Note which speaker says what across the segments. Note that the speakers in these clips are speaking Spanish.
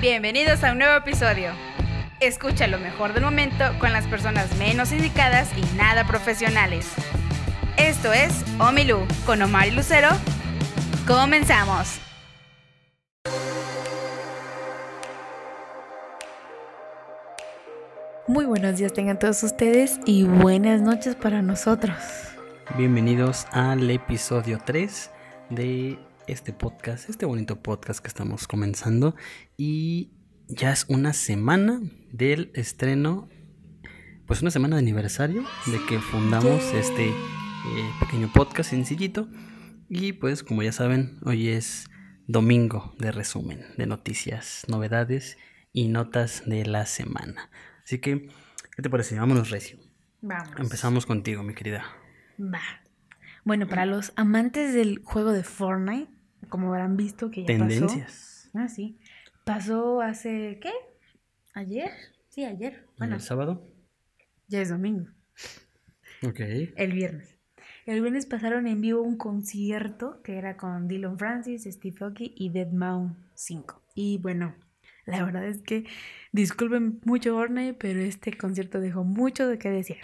Speaker 1: Bienvenidos a un nuevo episodio. Escucha lo mejor del momento con las personas menos indicadas y nada profesionales. Esto es Omilu con Omar y Lucero. Comenzamos. Muy buenos días tengan todos ustedes y buenas noches para nosotros.
Speaker 2: Bienvenidos al episodio 3 de este podcast, este bonito podcast que estamos comenzando. Y ya es una semana del estreno, pues una semana de aniversario de que fundamos este eh, pequeño podcast sencillito. Y pues como ya saben, hoy es domingo de resumen de noticias, novedades y notas de la semana. Así que, ¿qué te parece? Vámonos recio.
Speaker 1: Vamos.
Speaker 2: Empezamos contigo, mi querida.
Speaker 1: Va. Bueno, para los amantes del juego de Fortnite, como habrán visto que ya
Speaker 2: Tendencias.
Speaker 1: pasó. Ah, sí. Pasó hace, ¿qué? ¿Ayer? Sí, ayer. Bueno,
Speaker 2: ¿El sábado?
Speaker 1: ya es domingo.
Speaker 2: Ok.
Speaker 1: El viernes. El viernes pasaron en vivo un concierto que era con Dylan Francis, Steve Aoki y Dead Mouse 5. Y bueno, la verdad es que disculpen mucho Fortnite, pero este concierto dejó mucho de qué decir.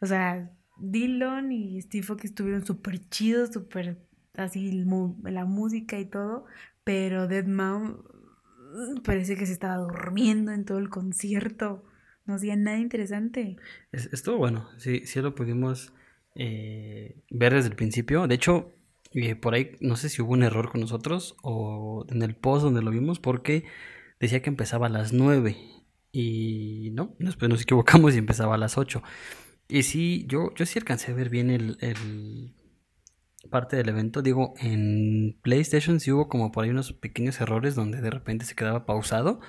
Speaker 1: O sea, Dylan y Steve Aoki estuvieron súper chidos, súper así la música y todo, pero Dead Mouse mm, parece que se estaba durmiendo en todo el concierto. No hacía nada interesante.
Speaker 2: Es- Estuvo bueno, sí, sí lo pudimos eh, ver desde el principio. De hecho, eh, por ahí no sé si hubo un error con nosotros o en el post donde lo vimos porque decía que empezaba a las 9 y no, después nos equivocamos y empezaba a las 8. Y sí, yo, yo sí alcancé a ver bien el parte del evento. Digo, en PlayStation sí hubo como por ahí unos pequeños errores donde de repente se quedaba pausado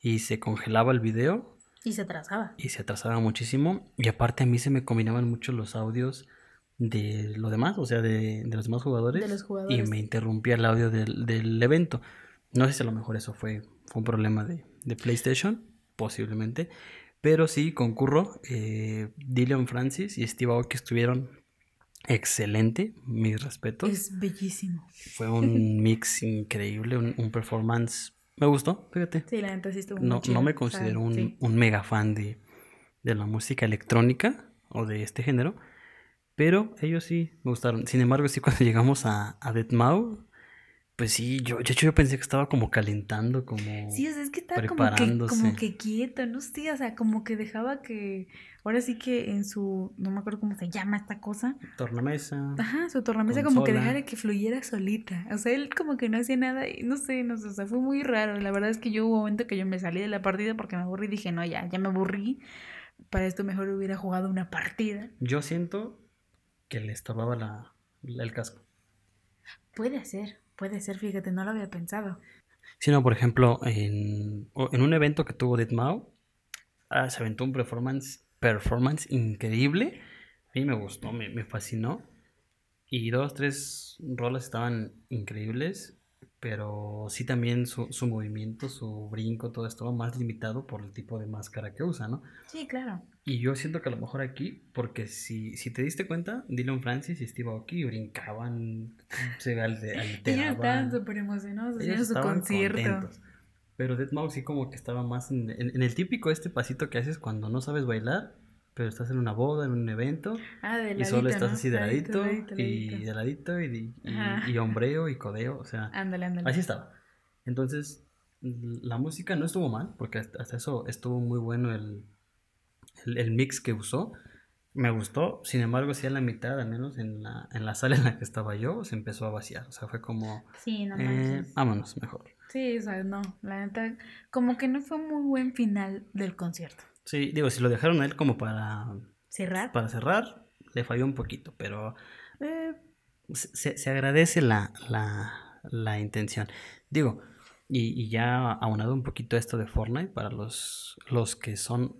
Speaker 2: y se congelaba el video
Speaker 1: Y se atrasaba.
Speaker 2: y se atrasaba muchísimo. Y aparte a mí se me combinaban mucho los audios de lo demás, o sea, de, de los demás jugadores.
Speaker 1: De los
Speaker 2: Y me interrumpía el audio del, del evento. No sé si a lo mejor eso fue, fue un problema de, de PlayStation, posiblemente. Pero sí, concurro. Eh, Dylan Francis y Steve Aoki estuvieron excelente, mis respetos.
Speaker 1: Es bellísimo.
Speaker 2: Fue un mix increíble, un, un performance. Me gustó, fíjate.
Speaker 1: Sí, la neta sí estuvo
Speaker 2: No,
Speaker 1: muy chido.
Speaker 2: no me considero un,
Speaker 1: sí.
Speaker 2: un mega fan de, de la música electrónica o de este género, pero ellos sí me gustaron. Sin embargo, sí, cuando llegamos a, a Deadmau, pues sí, yo, de hecho yo pensé que estaba como calentando, como...
Speaker 1: Sí, o sea, es que estaba como que,
Speaker 2: preparándose.
Speaker 1: como que quieto, no sé, o sea, como que dejaba que, ahora sí que en su, no me acuerdo cómo se llama esta cosa,
Speaker 2: tornamesa.
Speaker 1: ajá, su tornamesa como que dejara que fluyera solita, o sea, él como que no hacía nada y no sé, no sé, o sea, fue muy raro, la verdad es que yo hubo un momento que yo me salí de la partida porque me aburrí y dije, no, ya, ya me aburrí, para esto mejor hubiera jugado una partida.
Speaker 2: Yo siento que le estorbaba la, la- el casco.
Speaker 1: Puede ser, puede ser, fíjate, no lo había pensado.
Speaker 2: Si no, por ejemplo, en, en un evento que tuvo Deadmau, ah, se aventó un performance, performance increíble. A mí me gustó, me, me fascinó. Y dos, tres rolas estaban increíbles, pero sí también su, su movimiento, su brinco, todo estaba más limitado por el tipo de máscara que usa, ¿no?
Speaker 1: Sí, claro.
Speaker 2: Y yo siento que a lo mejor aquí, porque si, si te diste cuenta, Dylan Francis y Steve Aoki brincaban, se alde-
Speaker 1: Ellos
Speaker 2: alteraban.
Speaker 1: estaban súper emocionados haciendo su concierto.
Speaker 2: contentos. Pero Deadmau sí como que estaba más en, en- en el típico este pasito que haces cuando no sabes bailar, pero estás en una boda, en un evento,
Speaker 1: Ah, de
Speaker 2: y solo
Speaker 1: ladito,
Speaker 2: estás
Speaker 1: ¿no?
Speaker 2: así de ladito,
Speaker 1: ladito,
Speaker 2: y
Speaker 1: ladito.
Speaker 2: de ladito, y, y, y hombreo y codeo, o sea,
Speaker 1: Ándale, ándale.
Speaker 2: así estaba. Entonces, la música no estuvo mal, porque hasta hasta eso estuvo muy bueno el, el, el mix que usó. Me gustó, sin embargo, sí a la mitad, al menos en la, en la sala en la que estaba yo, se empezó a vaciar. O sea, fue como,
Speaker 1: Sí, no
Speaker 2: eh, vámonos mejor.
Speaker 1: Sí, o sea, no, la neta, como que no fue muy buen final del concierto.
Speaker 2: Sí, digo, si lo dejaron a él como para,
Speaker 1: Cerrar.
Speaker 2: para cerrar, le falló un poquito, pero eh, se, se agradece la, la, la intención. Digo, y, y ya aunado un poquito esto de Fortnite, para los, los que son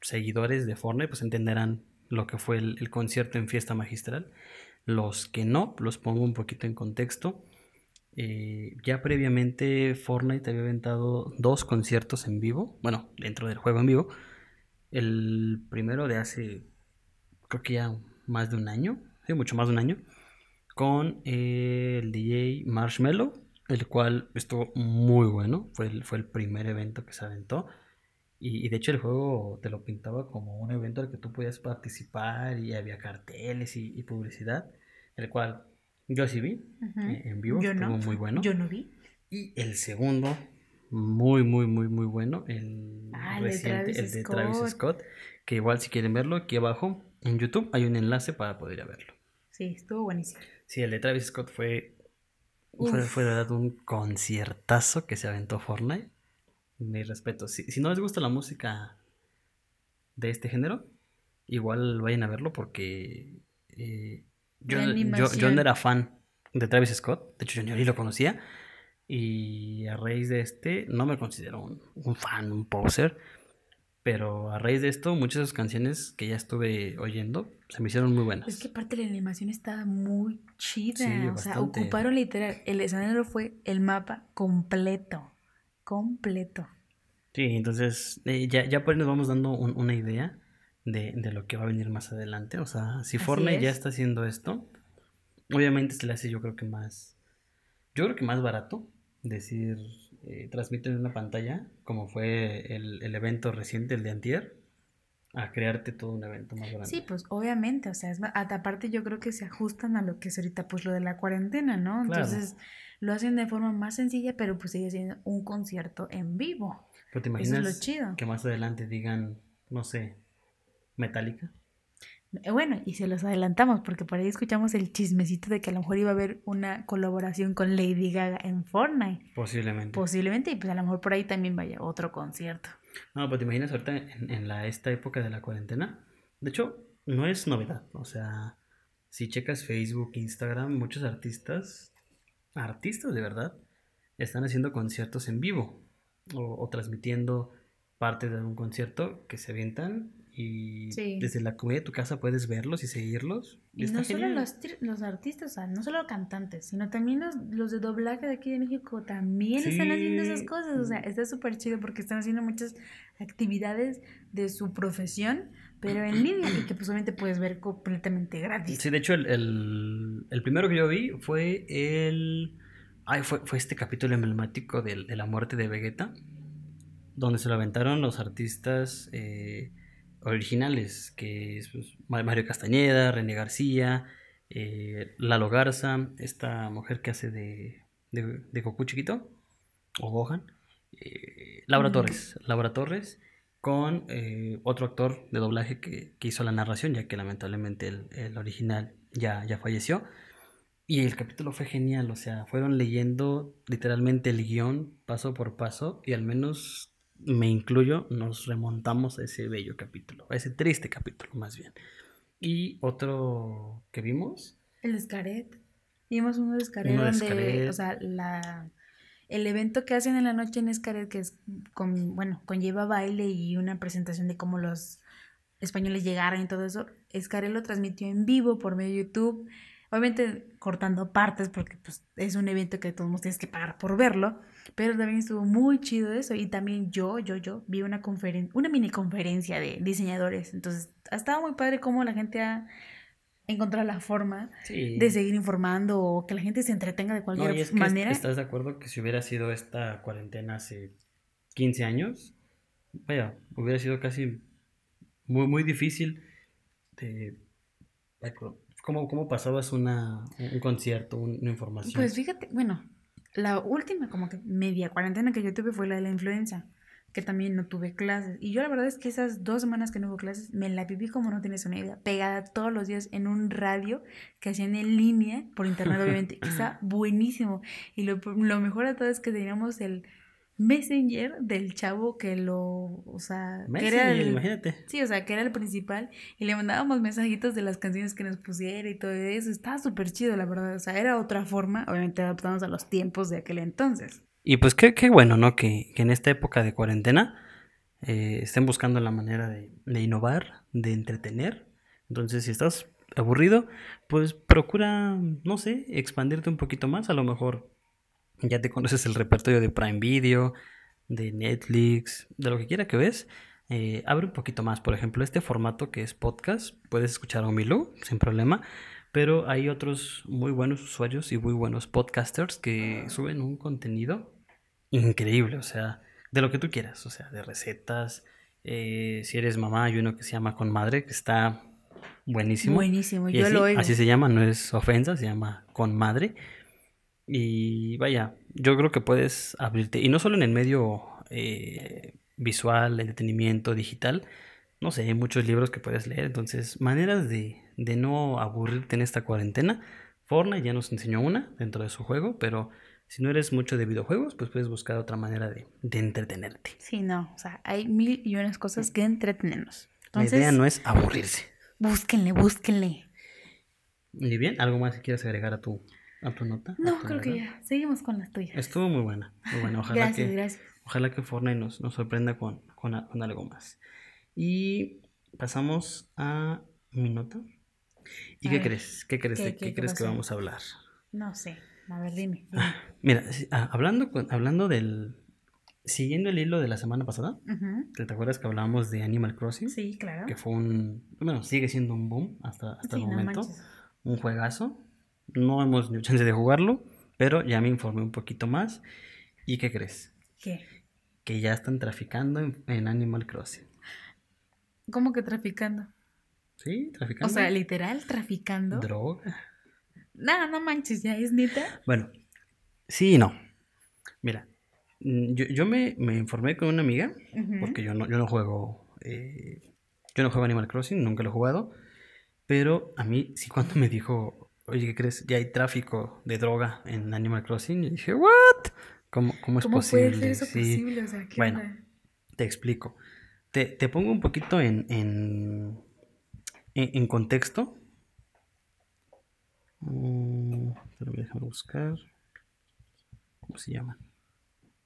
Speaker 2: seguidores de Fortnite, pues entenderán lo que fue el, el concierto en Fiesta Magistral. Los que no, los pongo un poquito en contexto. Eh, ya previamente Fortnite había aventado dos conciertos en vivo, bueno, dentro del juego en vivo. El primero de hace, creo que ya más de un año, sí, mucho más de un año, con eh, el DJ Marshmello, el cual estuvo muy bueno. Fue el, fue el primer evento que se aventó. Y, de hecho el juego te lo pintaba como un evento al que tú podías participar y había carteles y, publicidad, el cual yo sí vi eh, en vivo, estuvo muy bueno.
Speaker 1: Yo no vi.
Speaker 2: Y el segundo, muy, muy, muy, muy bueno, el
Speaker 1: ah,
Speaker 2: reciente, el de Travis Scott, que igual si quieren verlo, aquí abajo en YouTube hay un enlace para poder ir a verlo.
Speaker 1: Sí, estuvo buenísimo.
Speaker 2: Sí, el de Travis Scott fue, fue, fue de verdad un conciertazo que se aventó Fortnite mi respeto. Si, si, no les gusta la música de este género, igual vayan a verlo porque eh, yo, yo, no era fan de Travis Scott. De hecho, yo ni lo conocía. Y a raíz de este, no me considero un, fan, un poser. Pero a raíz de esto, muchas de sus canciones que ya estuve oyendo se me hicieron muy buenas.
Speaker 1: Es que aparte la animación estaba muy chida. o sea, ocuparon literal. El escenario fue el mapa completo completo.
Speaker 2: Sí, entonces eh, ya, ya por ahí nos vamos dando una idea de, lo que va a venir más adelante. O sea, si Fortnite ya está haciendo esto, obviamente se le hace yo creo que más, yo creo que más barato decir, eh, transmiten en una pantalla, como fue el, el, evento reciente, el de Antier, a crearte todo un evento más grande.
Speaker 1: Sí, pues obviamente, o sea, es aparte yo creo que se ajustan a lo que es ahorita pues lo de la cuarentena, ¿no? Entonces lo hacen de forma más sencilla, pero pues sigue siendo un concierto en vivo.
Speaker 2: Pero te imaginas que más adelante digan, no sé, Metallica.
Speaker 1: Eh, bueno, y se los adelantamos porque por ahí escuchamos el chismecito de que a lo mejor iba a haber una colaboración con Lady Gaga en Fortnite.
Speaker 2: Posiblemente.
Speaker 1: Posiblemente, y pues a lo mejor por ahí también vaya otro concierto.
Speaker 2: No, pero te imaginas ahorita en, en la, esta época de la cuarentena. De hecho, no es novedad. O sea, si checas Facebook, Instagram, muchos artistas artistas de verdad están haciendo conciertos en vivo o, transmitiendo parte de un concierto que se avientan y desde la comida de tu casa puedes verlos y seguirlos.
Speaker 1: Y, no solo los, los, artistas, o sea, no solo cantantes, sino también los, los de doblaje de aquí de México también están haciendo esas cosas. O sea, está súper chido porque están haciendo muchas actividades de su profesión, pero en línea y que pues obviamente puedes ver completamente gratis.
Speaker 2: Sí, de hecho el, primero que yo vi fue el... Ay, fue, fue este capítulo emblemático de, la muerte de Vegeta, donde se lo aventaron los artistas eh, originales, que es pues, Mario Castañeda, René García, eh, Lalo Garza, esta mujer que hace de, de, Goku chiquito, o Gohan, eh, Laura Torres, Laura Torres con eh, otro actor de doblaje que, hizo la narración, ya que lamentablemente el, original ya, ya falleció. Y el capítulo fue genial, o sea, fueron leyendo literalmente el guion paso por paso y al menos me incluyo, nos remontamos a ese bello capítulo, a ese triste capítulo más bien. Y otro que vimos.
Speaker 1: El Escaret. Vimos uno de Escaret donde, o sea, la el evento que hacen en la noche en Escaret, que es con, bueno, conlleva baile y una presentación de cómo los españoles llegaron y todo eso, Escaret lo transmitió en vivo por medio de YouTube, obviamente cortando partes porque pues, es un evento que todos tienes que pagar por verlo, pero también estuvo muy chido eso y también yo, yo, yo vi una conferencia, una mini conferencia de diseñadores, entonces ha estado muy padre cómo la gente ha encontrar la forma de seguir informando o que la gente se entretenga de cualquier manera.
Speaker 2: ¿Estás de acuerdo que si hubiera sido esta cuarentena hace 15 años, vaya, hubiera sido casi muy, muy difícil de... ¿Cómo, cómo pasabas una, un concierto, una información?
Speaker 1: Pues fíjate, bueno, la última como que media cuarentena que yo tuve fue la de la influenza que también no tuve clases. Y yo la verdad es que esas dos semanas que no hubo clases, me la viví como no tienes una idea, pegada todos los días en un radio que hacían en línea, por internet obviamente, que está buenísimo. Y lo, lo mejor de todo es que teníamos el messenger del chavo que lo, o sea, que era el, imagínate. Sí, o sea, que era el principal y le mandábamos mensajitos de las canciones que nos pusiera y todo eso. Estaba súper chido, la verdad. O sea, era otra forma, obviamente adaptamos a los tiempos de aquel entonces.
Speaker 2: Y pues qué, qué bueno, ¿no? Que, en esta época de cuarentena eh, estén buscando la manera de, innovar, de entretener. Entonces, si estás aburrido, pues procura, no sé, expandirte un poquito más. A lo mejor ya te conoces el repertorio de Prime Video, de Netflix, de lo que quiera que ves. Eh, abre un poquito más. Por ejemplo, este formato que es podcast, puedes escuchar a Omilu sin problema. Pero hay otros muy buenos usuarios y muy buenos podcasters que suben un contenido increíble, o sea, de lo que tú quieras, o sea, de recetas. eh, si eres mamá, hay uno que se llama Con Madre, que está buenísimo.
Speaker 1: Buenísimo,
Speaker 2: Y
Speaker 1: yo
Speaker 2: así,
Speaker 1: lo oigo.
Speaker 2: así se llama, no es ofensa, se llama Con Madre. Y vaya, yo creo que puedes abrirte, y no solo en el medio eh, visual, entretenimiento, digital, no sé, hay muchos libros que puedes leer, entonces maneras de, de no aburrirte en esta cuarentena. Fortnite ya nos enseñó una dentro de su juego, pero si no eres mucho de videojuegos, pues puedes buscar otra manera de, de entretenerte.
Speaker 1: Sí, no, o sea, hay mil y unas cosas que entretenernos.
Speaker 2: La idea no es aburrirse.
Speaker 1: búsquenle, búsquenle.
Speaker 2: Y bien, ¿algo más que quieras agregar a tu, a tu nota?
Speaker 1: No,
Speaker 2: tu
Speaker 1: creo que
Speaker 2: novela?
Speaker 1: ya. Seguimos con las tuyas.
Speaker 2: Estuvo muy buena, muy buena. Ojalá
Speaker 1: gracias,
Speaker 2: que,
Speaker 1: gracias.
Speaker 2: Ojalá que Fortnite nos, nos sorprenda con, con, a- con algo más. Y pasamos a mi nota. ¿Y
Speaker 1: A
Speaker 2: qué
Speaker 1: ver,
Speaker 2: crees? ¿Qué crees?
Speaker 1: ¿qué- qué-
Speaker 2: qué crees que vamos a hablar?
Speaker 1: No sé. A ver, dime. dime.
Speaker 2: Mira, ah, hablando, hablando del... Siguiendo el hilo de la semana pasada,
Speaker 1: Ujú.
Speaker 2: ¿te te acuerdas que hablábamos de Animal Crossing?
Speaker 1: Sí, claro.
Speaker 2: Que fue un... Bueno, sigue siendo un boom hasta, hasta
Speaker 1: Sí,
Speaker 2: el
Speaker 1: no
Speaker 2: momento.
Speaker 1: manches.
Speaker 2: un juegazo. No hemos tenido chance de jugarlo, pero ya me informé un poquito más. ¿Y qué crees?
Speaker 1: ¿Qué?
Speaker 2: Que ya están traficando en, en Animal Crossing.
Speaker 1: ¿Cómo que traficando?
Speaker 2: ¿Sí?
Speaker 1: O
Speaker 2: Traficando.
Speaker 1: sea, literal, traficando.
Speaker 2: Droga.
Speaker 1: No, no manches, ya es neta.
Speaker 2: Bueno, sí y no. Mira, mm, yo, yo me, me informé con una amiga, porque yo no, yo no juego. eh, yo no juego Animal Crossing, nunca lo he jugado. Pero a mí sí cuando me dijo, oye, ¿qué crees? Ya hay tráfico de droga en Animal Crossing. Yo dije, ¿what? ¿Cómo, cómo es
Speaker 1: ¿Cómo
Speaker 2: posible?
Speaker 1: puede ser eso
Speaker 2: Sí.
Speaker 1: posible? O sea, ¿qué
Speaker 2: Bueno.
Speaker 1: onda?
Speaker 2: Te explico. Te, te pongo un poquito en, en, en- en contexto. Mm, pero déjame buscar. ¿Cómo se llama?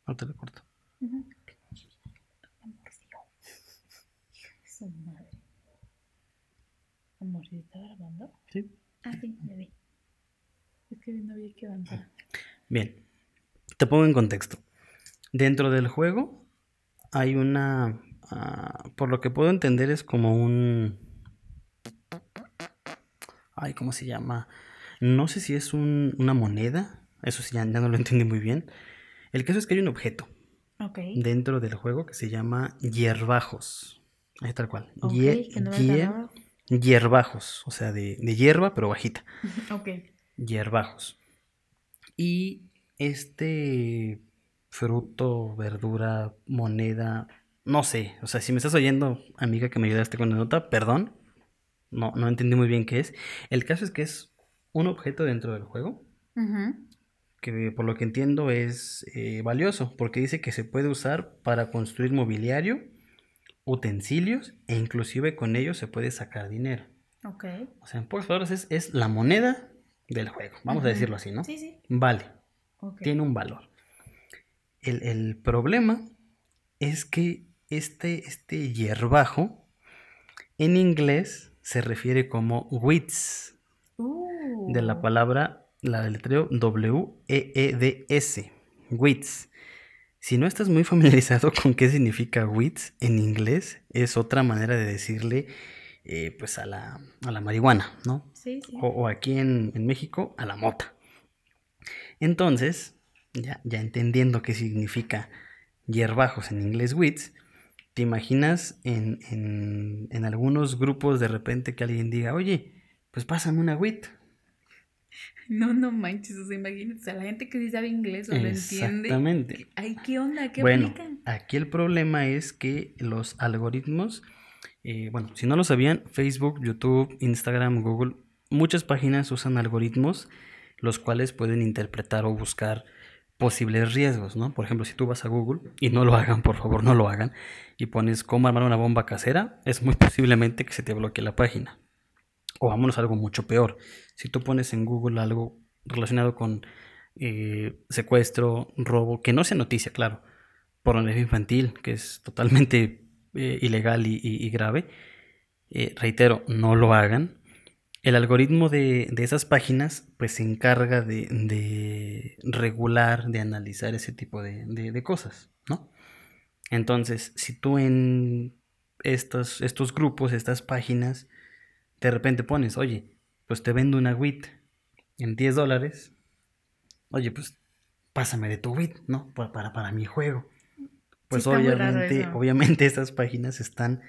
Speaker 2: No te lo corto.
Speaker 1: De su madre. ¿Está grabando?
Speaker 2: Sí.
Speaker 1: Ah, sí, me vi. Es que no había que avanzar.
Speaker 2: Bien. Te pongo en contexto. Dentro del juego hay una. ah, por lo que puedo entender, es como un. Ay, ¿cómo se llama? No sé si es un- una moneda. Eso sí, ya, ya no lo entendí muy bien. El caso es que hay un objeto
Speaker 1: Ok.
Speaker 2: dentro del juego que se llama hierbajos. Ahí tal cual.
Speaker 1: Ok,
Speaker 2: Hie-
Speaker 1: que no
Speaker 2: hier-. Hierbajos. O sea, de, de hierba, pero bajita.
Speaker 1: Ok.
Speaker 2: Hierbajos. Y este fruto, verdura, moneda, no sé. O sea, si me estás oyendo, amiga, que me ayudaste con la nota, perdón. No, no entendí muy bien qué es. El caso es que es un objeto dentro del juego que por lo que entiendo es eh, valioso, porque dice que se puede usar para construir mobiliario, utensilios e inclusive con ellos se puede sacar dinero.
Speaker 1: Ok.
Speaker 2: O sea, en pocas palabras es, es la moneda del juego, vamos a decirlo así, ¿no?
Speaker 1: Sí, sí.
Speaker 2: Vale,
Speaker 1: Ok.
Speaker 2: tiene un valor. El, el problema es que este, este hierbajo en inglés se refiere como wits,
Speaker 1: Uh.
Speaker 2: de la palabra, la deletreo W-E-E-D-S, wits. Si no estás muy familiarizado con qué significa wits en inglés, es otra manera de decirle eh, pues a la, a la marihuana, ¿no?
Speaker 1: Sí, sí.
Speaker 2: O, o aquí en, en México, a la mota. Entonces, ya, ya entendiendo qué significa hierbajos en inglés wits, te imaginas en, en, en algunos grupos de repente que alguien diga, oye, pues pásame una wit.
Speaker 1: No, no manches. O sea, imagínate. O sea, la gente que sí sabe inglés o lo entiende.
Speaker 2: Exactamente.
Speaker 1: Ay, ¿qué onda? ¿Qué
Speaker 2: Bueno,
Speaker 1: aplican?
Speaker 2: aquí el problema es que los algoritmos, eh, bueno, si no lo sabían, Facebook, YouTube, Instagram, Google, muchas páginas usan algoritmos los cuales pueden interpretar o buscar posibles riesgos, ¿no? Por ejemplo, si tú vas a Google, y no lo hagan, por favor, no lo hagan, y pones cómo armar una bomba casera, es muy posiblemente que se te bloquee la página. O vámonos a algo mucho peor. Si tú pones en Google algo relacionado con eh, secuestro, robo, que no sea noticia, claro, pornografía infantil, que es totalmente eh, ilegal y, grave, eh, reitero, no lo hagan. El algoritmo de, de esas páginas pues se encarga de, de regular, de analizar ese tipo de, de- de cosas, ¿no? Entonces, si tú en estos, estos grupos, estas páginas, de repente pones, oye, pues te vendo una WIT en 10 dólares. Oye, pues pásame de tu WIT, ¿no? Para, para, para mi juego. Pues obviamente, obviamente estas páginas están,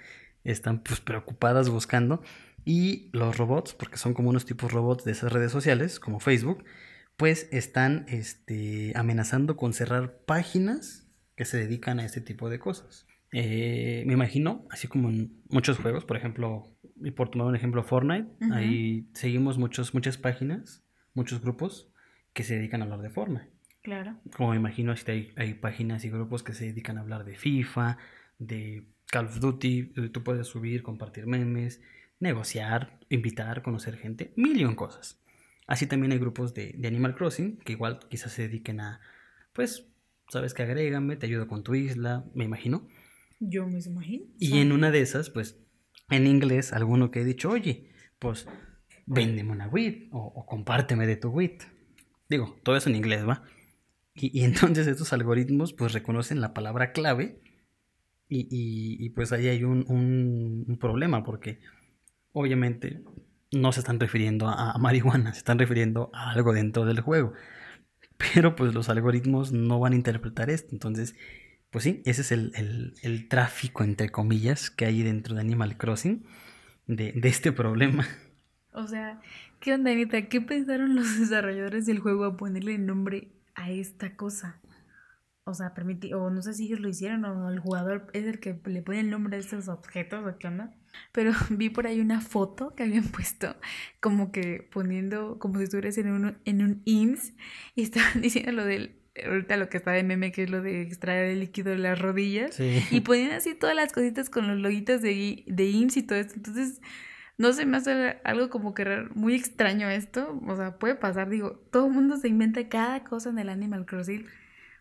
Speaker 2: están pues preocupadas buscando y los robots, porque son como unos tipos robots de esas redes sociales, como Facebook, pues están este, amenazando con cerrar páginas que se dedican a este tipo de cosas. Eh, me imagino, así como en muchos juegos, por ejemplo, y por tomar un ejemplo, Fortnite, ahí seguimos muchos, muchas páginas, muchos grupos que se dedican a hablar de Fortnite.
Speaker 1: Claro.
Speaker 2: Como me imagino, hay, hay páginas y grupos que se dedican a hablar de FIFA, de Call of Duty, tú puedes subir, compartir memes, negociar, invitar, conocer gente, millón cosas. Así también hay grupos de, Animal Crossing que igual quizás se dediquen a, pues, sabes que agrégame, te ayudo con tu isla, me imagino.
Speaker 1: Yo me imagino.
Speaker 2: Y en una de esas, pues, en inglés, alguno que he dicho, oye, pues, véndeme una WIT o, compárteme de tu WIT. Digo, todo eso en inglés, ¿va? Y, entonces estos algoritmos, pues, reconocen la palabra clave y, pues ahí hay un, un problema porque obviamente no se están refiriendo a, marihuana, se están refiriendo a algo dentro del juego. Pero pues los algoritmos no van a interpretar esto. Entonces, pues sí, ese es el, tráfico, entre comillas, que hay dentro de Animal Crossing, de, este problema.
Speaker 1: O sea, ¿qué onda, Anita? ¿Qué pensaron los desarrolladores del juego a ponerle nombre a esta cosa? O sea, permití, o no sé si ellos lo hicieron o el jugador es el que le pone el nombre a estos objetos o qué onda. Pero vi por ahí una foto que habían puesto como que poniendo como si estuvieras en un, en un IMSS y estaban diciendo lo del ahorita lo que está de meme, que es lo de extraer el líquido de las rodillas. Y ponían así todas las cositas con los loguitos de, de IMSS y todo esto. Entonces, no se me hace algo como que muy extraño esto. O sea, puede pasar, digo, todo el mundo se inventa cada cosa en el Animal Crossing.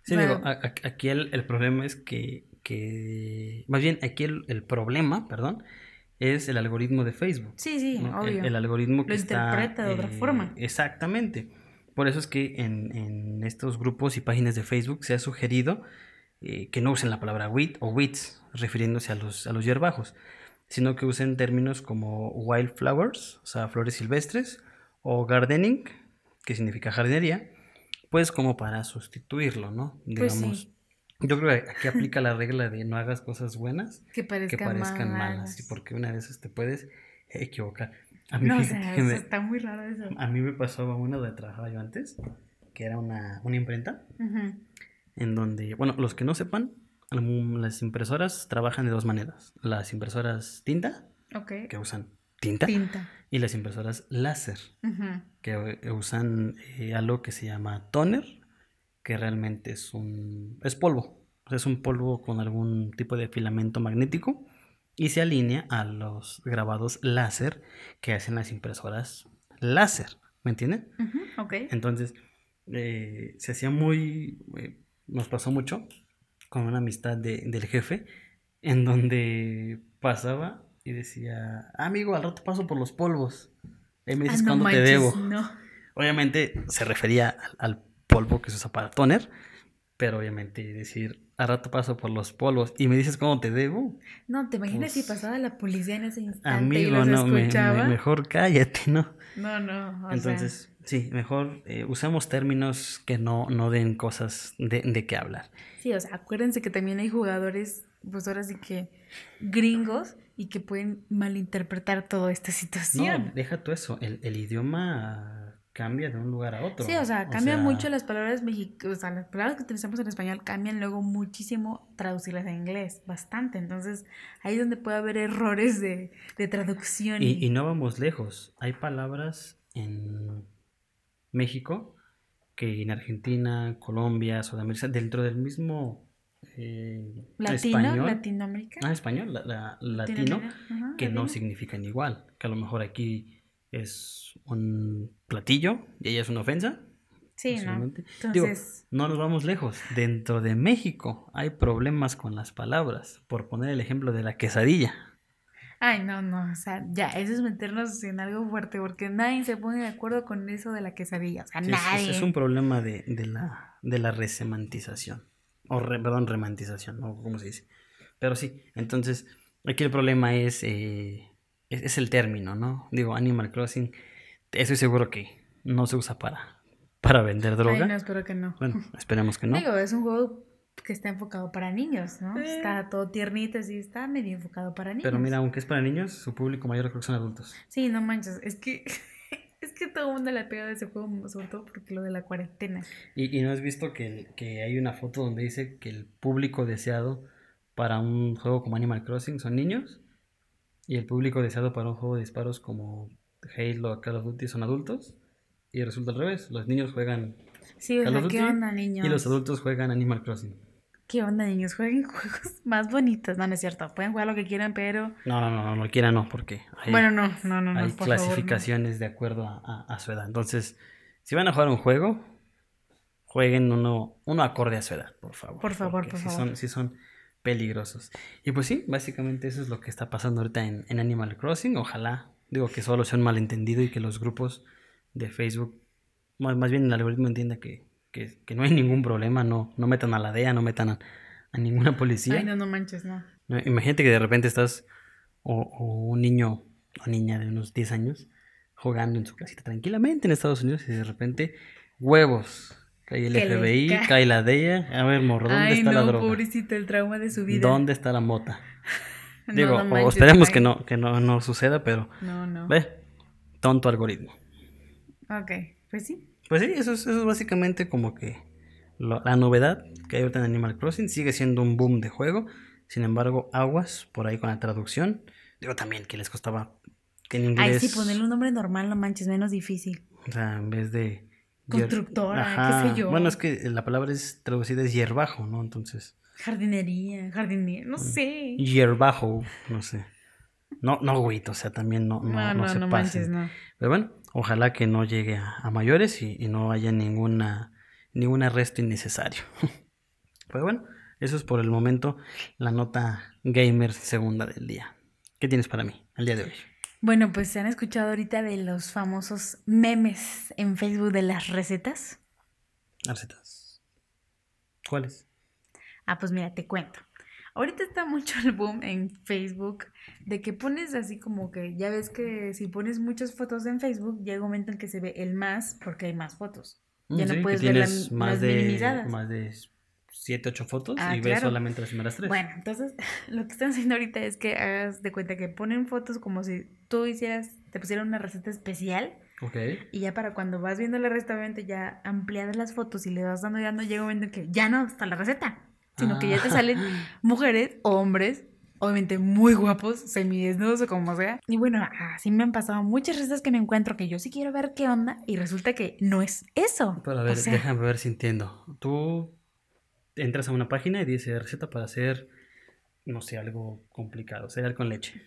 Speaker 2: Sí, digo, aquí el, el, problema es que, que, más bien, aquí el, el problema, perdón, es el algoritmo de Facebook.
Speaker 1: Sí, sí, obvio.
Speaker 2: El, algoritmo que
Speaker 1: Lo interpreta de otra eh, forma.
Speaker 2: Exactamente. Por eso es que en, estos grupos y páginas de Facebook se ha sugerido eh, que no usen la palabra wheat o weeds, refiriéndose a los, a los hierbajos, sino que usen términos como wildflowers, o sea, flores silvestres, o gardening, que significa jardinería, pues como para sustituirlo, ¿no?
Speaker 1: Pues Digamos,
Speaker 2: yo creo que aquí aplica la regla de no hagas cosas buenas
Speaker 1: que parezcan,
Speaker 2: malas. porque una esas te puedes equivocar.
Speaker 1: A mí, no, o sea, está muy raro eso.
Speaker 2: A mí me pasó una de trabajaba yo antes, que era una, una imprenta, en donde, bueno, los que no sepan, las impresoras trabajan de dos maneras. Las impresoras tinta, que usan tinta,
Speaker 1: tinta,
Speaker 2: y las impresoras láser, que usan eh, algo que se llama toner que realmente es un es polvo, es un polvo con algún tipo de filamento magnético y se alinea a los grabados láser que hacen las impresoras láser, ¿me entienden? Entonces, eh, se hacía muy, eh, nos pasó mucho con una amistad del jefe, en donde pasaba y decía, amigo, al rato paso por los polvos. Y me dices ah, cuándo te debo. Obviamente se refería al polvo que se usa para toner, pero obviamente decir, a rato paso por los polvos y me dices cómo te debo.
Speaker 1: No, te imaginas si pues, pasaba la policía en ese instante
Speaker 2: amigo, y no, mejor cállate, ¿no?
Speaker 1: No, no.
Speaker 2: Entonces, sí, mejor eh, usamos términos que no, no den cosas de, de qué hablar.
Speaker 1: Sí, o sea, acuérdense que también hay jugadores, pues ahora sí que gringos y que pueden malinterpretar toda esta situación.
Speaker 2: No, deja tú eso, el, el idioma cambia de un lugar a otro.
Speaker 1: Sí, o sea, cambian mucho las palabras mexicanas, o sea, las palabras que utilizamos en español cambian luego muchísimo traducirlas en inglés, bastante. Entonces, ahí es donde puede haber errores de, traducción.
Speaker 2: Y, no vamos lejos. Hay palabras en México que en Argentina, Colombia, Sudamérica, dentro del mismo eh,
Speaker 1: Latino, español, Latinoamérica.
Speaker 2: Ah, español, latino, que no significan igual. Que a lo mejor aquí es un platillo y ella es una ofensa.
Speaker 1: Sí, ¿no?
Speaker 2: Entonces... no nos vamos lejos. Dentro de México hay problemas con las palabras. Por poner el ejemplo de la quesadilla.
Speaker 1: Ay, no, no, o sea, ya, eso es meternos en algo fuerte, porque nadie se pone de acuerdo con eso de la quesadilla, o sea, nadie.
Speaker 2: Es, un problema de, la, de la resemantización, o perdón, remantización, o como se dice. Pero sí, entonces, aquí el problema es, eh, es, es, el término, ¿no? Digo, Animal Crossing estoy seguro que no se usa para, para vender droga.
Speaker 1: Ay, no, espero que no.
Speaker 2: Bueno, esperemos que no.
Speaker 1: Digo, es un juego que está enfocado para niños, ¿no?
Speaker 2: Eh.
Speaker 1: Está todo tiernito, así, está medio enfocado para niños.
Speaker 2: Pero mira, aunque es para niños, su público mayor creo que son adultos.
Speaker 1: Sí, no manches, es que... Es que todo el mundo le pega de ese juego, sobre todo porque lo de la cuarentena.
Speaker 2: ¿Y, y no has visto que, que hay una foto donde dice que el público deseado para un juego como Animal Crossing son niños? Y el público deseado para un juego de disparos como Halo o Call of Duty son adultos. Y resulta al revés, los niños juegan
Speaker 1: Sí,
Speaker 2: Call of
Speaker 1: ¿qué
Speaker 2: Duty
Speaker 1: onda, niños?
Speaker 2: y los adultos juegan Animal Crossing.
Speaker 1: ¿Qué onda, niños? Jueguen juegos más bonitos. No, no es cierto. Pueden jugar lo que quieran, pero...
Speaker 2: No, no, no, no, no quiera no, porque hay,
Speaker 1: Bueno, no, no, no, no.
Speaker 2: hay
Speaker 1: por favor, no.
Speaker 2: clasificaciones de acuerdo a, a- a su edad. Entonces, si van a jugar un juego, jueguen uno, uno acorde a su edad, por favor.
Speaker 1: Por favor, por
Speaker 2: sí
Speaker 1: favor.
Speaker 2: Son, sí son peligrosos. Y pues sí, básicamente eso es lo que está pasando ahorita en, en Animal Crossing. Ojalá, digo que solo sea un malentendido y que los grupos de Facebook, más, más bien el algoritmo entienda que, que, que no hay ningún problema, no, no metan a la DEA, no metan a, a ninguna policía.
Speaker 1: Ay, no, no manches, no.
Speaker 2: Imagínate que de repente estás, o, o un niño o niña de unos 10 años, jugando en su casita tranquilamente en Estados Unidos y de repente, huevos. Cae el FBI,
Speaker 1: ca-
Speaker 2: cae la DEA. A ver, morro, ¿dónde
Speaker 1: Ay,
Speaker 2: está
Speaker 1: no,
Speaker 2: la droga?
Speaker 1: pobrecito, el trauma de su vida.
Speaker 2: ¿Dónde está la mota? Digo,
Speaker 1: no
Speaker 2: o
Speaker 1: manches,
Speaker 2: esperemos que no, que no, no suceda, pero
Speaker 1: No, no.
Speaker 2: ve, tonto algoritmo.
Speaker 1: Ok, pues sí.
Speaker 2: Pues sí, eso es, eso es básicamente como que lo- la novedad que hay ahorita en Animal Crossing. Sigue siendo un boom de juego. Sin embargo, aguas por ahí con la traducción. Digo también que les costaba que en inglés.
Speaker 1: Ay, sí, ponerle un nombre normal, no manches, menos difícil.
Speaker 2: O sea, en vez de.
Speaker 1: Constructora, qué sé yo.
Speaker 2: Bueno, es que la palabra es traducida es hierbajo, ¿no? Entonces.
Speaker 1: Jardinería, jardinería,
Speaker 2: Mm.
Speaker 1: no sé.
Speaker 2: Hierbajo, no sé. No, no, güey, o sea, también no, no,
Speaker 1: No,
Speaker 2: no se
Speaker 1: no.
Speaker 2: Pero bueno, ojalá que no llegue a, a mayores y, y no haya ninguna ningún arresto innecesario. Pero bueno, eso es por el momento la nota gamer segunda del día. ¿Qué tienes para mí al día de hoy?
Speaker 1: Bueno, pues se han escuchado ahorita de los famosos memes en Facebook de las recetas.
Speaker 2: Recetas. ¿Cuáles?
Speaker 1: Ah, pues mira, te cuento. Ahorita está mucho el boom en Facebook de que pones así como que ya ves que si pones muchas fotos en Facebook llega un momento en que se ve el más porque hay más fotos. Ya
Speaker 2: Mm,
Speaker 1: no puedes ver la-
Speaker 2: más
Speaker 1: las
Speaker 2: de
Speaker 1: minimizadas.
Speaker 2: más de 7, 8 fotos
Speaker 1: Ah,
Speaker 2: y ves
Speaker 1: claro.
Speaker 2: solamente las primeras tres.
Speaker 1: Bueno, entonces lo que están haciendo ahorita es que hagas de cuenta que ponen fotos como si tú hicieras, te pusieran una receta especial
Speaker 2: Ok.
Speaker 1: y ya para cuando vas viendo la receta, obviamente ya ampliadas las fotos y le vas dando y dando, llega un momento en que ya no está la receta, sino que ya te
Speaker 2: Ah.
Speaker 1: salen mujeres o hombres, obviamente muy guapos, semidesnudos o como sea. Y bueno, así me han pasado muchas recetas que me encuentro que yo sí quiero ver qué onda y resulta que no es eso.
Speaker 2: Pero a ver,
Speaker 1: O sea,
Speaker 2: déjame ver si entiendo. Tú entras a una página y dice receta para hacer, no sé, algo complicado, cereal con leche.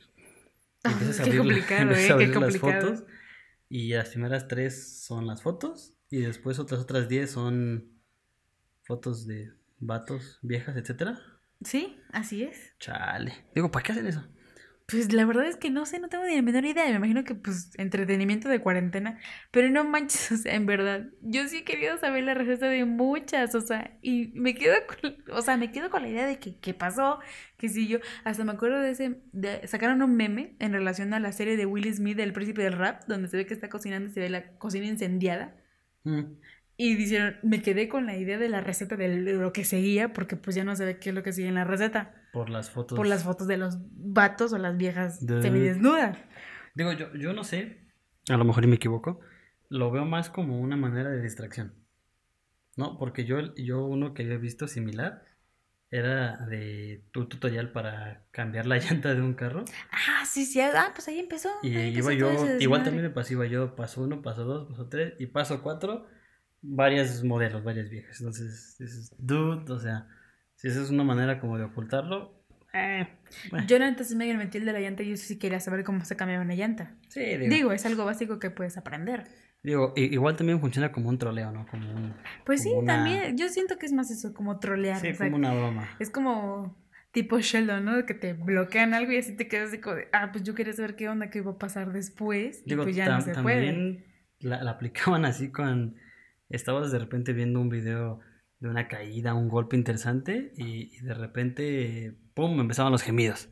Speaker 1: Ah,
Speaker 2: Empiezas a abrir
Speaker 1: complicado,
Speaker 2: empiezas
Speaker 1: eh,
Speaker 2: a
Speaker 1: qué
Speaker 2: abrir las fotos y las primeras tres son las fotos y después otras otras diez son fotos de vatos, viejas, etcétera.
Speaker 1: Sí, así es.
Speaker 2: Chale. Digo, ¿para qué hacen eso?
Speaker 1: Pues la verdad es que no sé, no tengo ni la menor idea. Me imagino que pues entretenimiento de cuarentena. Pero no manches, o sea, en verdad. Yo sí he querido saber la receta de muchas, o sea, y me quedo con, o sea, me quedo con la idea de que qué pasó, que si yo, hasta me acuerdo de ese, de, sacaron un meme en relación a la serie de Will Smith, El Príncipe del Rap, donde se ve que está cocinando y se ve la cocina incendiada.
Speaker 2: Mm.
Speaker 1: Y dijeron, me quedé con la idea de la receta de lo que seguía, porque pues ya no se ve qué es lo que sigue en la receta.
Speaker 2: Por las fotos.
Speaker 1: Por las fotos de los vatos o las viejas
Speaker 2: De-
Speaker 1: semidesnudas.
Speaker 2: Digo, yo, yo no sé, a lo mejor y me equivoco, lo veo más como una manera de distracción. ¿No? Porque yo, yo uno que había visto similar era de tu tutorial para cambiar la llanta de un carro.
Speaker 1: Ah, sí, sí. Ah, pues ahí empezó.
Speaker 2: Y
Speaker 1: ahí
Speaker 2: iba
Speaker 1: empezó
Speaker 2: yo, igual también me pasó, iba yo paso uno, paso dos, paso tres y paso cuatro, varias modelos, varias viejas. Entonces, dices, dude, o sea, si esa es una manera como de ocultarlo, eh, bueno.
Speaker 1: Yo antes me metí el de la llanta y yo sí quería saber cómo se cambiaba una llanta.
Speaker 2: Sí, digo,
Speaker 1: Digo, es algo básico que puedes aprender.
Speaker 2: digo, igual también funciona como un troleo, ¿no? Como un,
Speaker 1: Pues sí,
Speaker 2: una-
Speaker 1: también. Yo siento que es más eso, como trolear.
Speaker 2: Sí,
Speaker 1: o sea,
Speaker 2: como una broma.
Speaker 1: Es como tipo Sheldon, ¿no? Que te bloquean algo y así te quedas así como de, ah, pues yo quería saber qué onda, qué iba a pasar después. Y
Speaker 2: Digo,
Speaker 1: pues ya no se puede.
Speaker 2: también la, la aplicaban así con... Estabas de repente viendo un video de una caída, un golpe interesante y, y de repente, ¡pum!, empezaban los gemidos.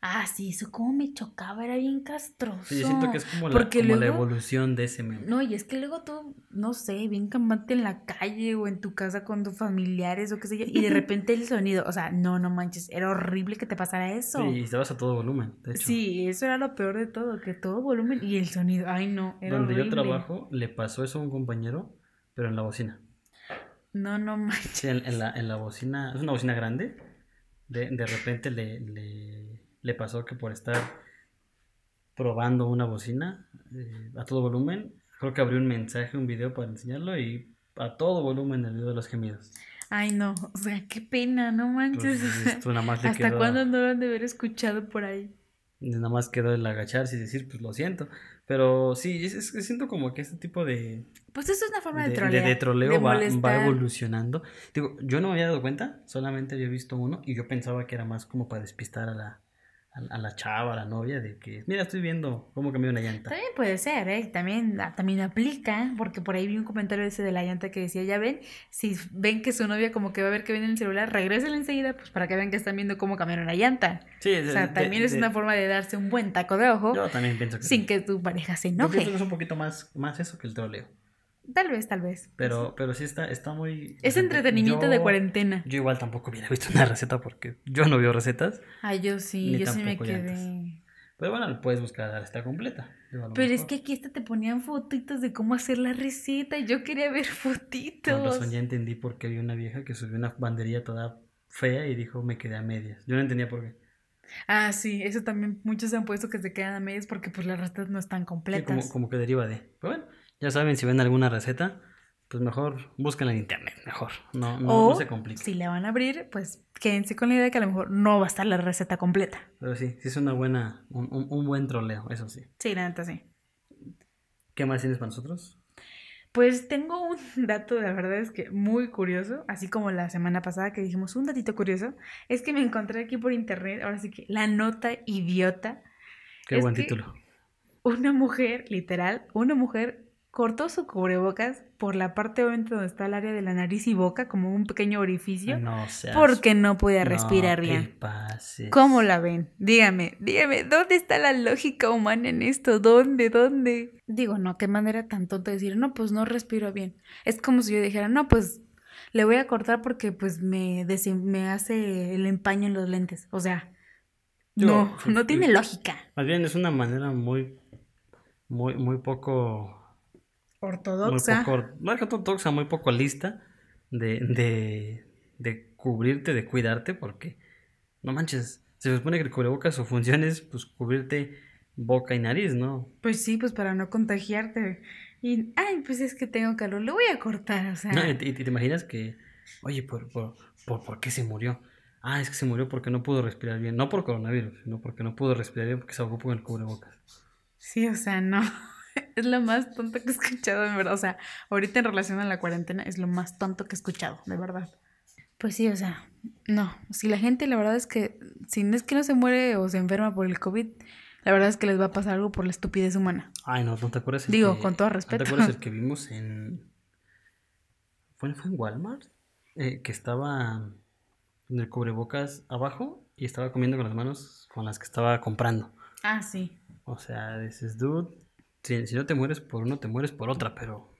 Speaker 1: Ah, sí, eso como me chocaba, era bien castroso.
Speaker 2: Sí, yo siento que es como, la, como la
Speaker 1: luego-
Speaker 2: evolución de ese meme.
Speaker 1: No, y es que luego tú, no sé, bien campante en la calle o en tu casa con tus familiares o qué sé yo, y de repente el sonido, o sea, no, no manches, era horrible que te pasara eso.
Speaker 2: Sí, y estabas a todo volumen, de hecho.
Speaker 1: Sí, eso era lo peor de todo, que todo volumen y el sonido, ay no, era
Speaker 2: Donde
Speaker 1: horrible.
Speaker 2: yo trabajo, le pasó eso a un compañero, pero en la bocina.
Speaker 1: No, no manches.
Speaker 2: Sí, en, en la, en la bocina, es una bocina grande. De, de repente le, le, le pasó que por estar probando una bocina eh, a todo volumen, creo que abrió un mensaje, un video para enseñarlo y a todo volumen el video de los gemidos.
Speaker 1: Ay no, o sea, qué pena, no manches.
Speaker 2: Entonces, esto nada más le
Speaker 1: ¿Hasta
Speaker 2: quedó,
Speaker 1: cuándo no lo han de haber escuchado por ahí?
Speaker 2: nada más quedó el agacharse y decir, pues lo siento. Pero sí, es- es siento como que este tipo de,
Speaker 1: Pues eso es una forma de,
Speaker 2: de, de-
Speaker 1: trolear.
Speaker 2: de troleo
Speaker 1: de
Speaker 2: va, va evolucionando. Digo, yo no me había dado cuenta, solamente había visto uno y yo pensaba que era más como para despistar a la, a, la chava, a la novia, de que, mira, estoy viendo cómo cambió una llanta.
Speaker 1: También puede ser, ¿eh? También, ah, también aplica, porque por ahí vi un comentario ese de la llanta que decía, ya ven, si ven que su novia como que va a ver que viene en el celular, regresen enseguida, pues para que vean que están viendo cómo cambiaron la llanta.
Speaker 2: Sí,
Speaker 1: O sea, también es una forma de darse un buen taco de ojo
Speaker 2: Yo también pienso que
Speaker 1: sin que tu pareja se
Speaker 2: Yo
Speaker 1: enoje.
Speaker 2: pienso que es un poquito más, más eso que el troleo.
Speaker 1: Tal vez, tal vez.
Speaker 2: Pero, pero sí está, está muy...
Speaker 1: Es entretenimiento de cuarentena.
Speaker 2: Yo igual tampoco hubiera visto una receta porque yo no veo recetas.
Speaker 1: Ay, yo sí, yo sí me
Speaker 2: llantas.
Speaker 1: quedé.
Speaker 2: Pero bueno, puedes buscar la receta completa.
Speaker 1: Pero es que aquí hasta te ponían fotitos de cómo hacer la receta y yo quería ver fotitos.
Speaker 2: Razón ya entendí por qué había una vieja que subió una banderilla toda fea y dijo me quedé a medias. Yo no entendía por qué.
Speaker 1: Ah, sí, eso también muchos han puesto que se quedan a medias porque pues las recetas no están
Speaker 2: Sí,
Speaker 1: completas.
Speaker 2: como, como que deriva de. Pero bueno, ya saben, si ven alguna receta, pues mejor búsquenla en internet, mejor. No, no,
Speaker 1: o
Speaker 2: no se complique.
Speaker 1: si la van a abrir, pues quédense con la idea de que a lo mejor no va a estar la receta completa.
Speaker 2: Pero sí, sí es una buena, un, un- un buen troleo, eso sí.
Speaker 1: Sí, la neta sí.
Speaker 2: ¿Qué más tienes para nosotros?
Speaker 1: Pues tengo un dato, la verdad es que muy curioso, así como la semana pasada que dijimos un datito curioso, es que me encontré aquí por internet, ahora sí que la nota idiota,
Speaker 2: Qué
Speaker 1: Es
Speaker 2: buen título.
Speaker 1: una mujer, literal, una mujer cortó su cubrebocas por la parte obviamente donde está el área de la nariz y boca, como un pequeño orificio,
Speaker 2: No seas-
Speaker 1: porque no podía respirar bien.
Speaker 2: pases.
Speaker 1: ¿Cómo la ven? Dígame, dígame, ¿dónde está la lógica humana en esto? ¿Dónde? ¿Dónde? Digo, no, qué manera tan tonta de decir, no, pues no respiro bien. Es como si yo dijera, no, pues le voy a cortar porque pues me, hace el empaño en los lentes. O sea,
Speaker 2: Yo-
Speaker 1: no,
Speaker 2: sí,
Speaker 1: no tiene lógica.
Speaker 2: Más bien es una manera muy, muy, muy poco, muy
Speaker 1: Ortodoxa.
Speaker 2: poco, no ortodoxa, muy poco lista de, de, de cubrirte, de cuidarte, porque no manches, se supone que el cubrebocas su función es pues cubrirte boca y nariz, ¿no?
Speaker 1: Pues sí, pues para no contagiarte. Y, ay, pues es que tengo calor, le voy a cortar, o sea.
Speaker 2: No, y, y te imaginas que, oye, ¿por, por, por, por qué se murió? Ah, es que se murió porque no pudo respirar bien, no por coronavirus, sino porque no pudo respirar bien porque se ahogó con el cubrebocas.
Speaker 1: Sí, o sea, no. Es lo más tonto que he escuchado, en verdad. O sea, ahorita en relación a la cuarentena es lo más tonto que he escuchado, de verdad. Pues sí, o sea, no. Si la gente, la verdad es que, si no es que no se muere o se enferma por el COVID, la verdad es que les va a pasar algo por la estupidez humana.
Speaker 2: Ay, no, ¿no te acuerdas? el
Speaker 1: Digo,
Speaker 2: que-
Speaker 1: con todo
Speaker 2: ¿no
Speaker 1: respeto.
Speaker 2: ¿Te acuerdas el que vimos en... ¿Fue, fue en Walmart? Eh, que estaba en el cubrebocas abajo y estaba comiendo con las manos con las que estaba comprando.
Speaker 1: Ah, sí.
Speaker 2: O sea, dices, dude, si, si no te mueres por uno, te mueres por otra, pero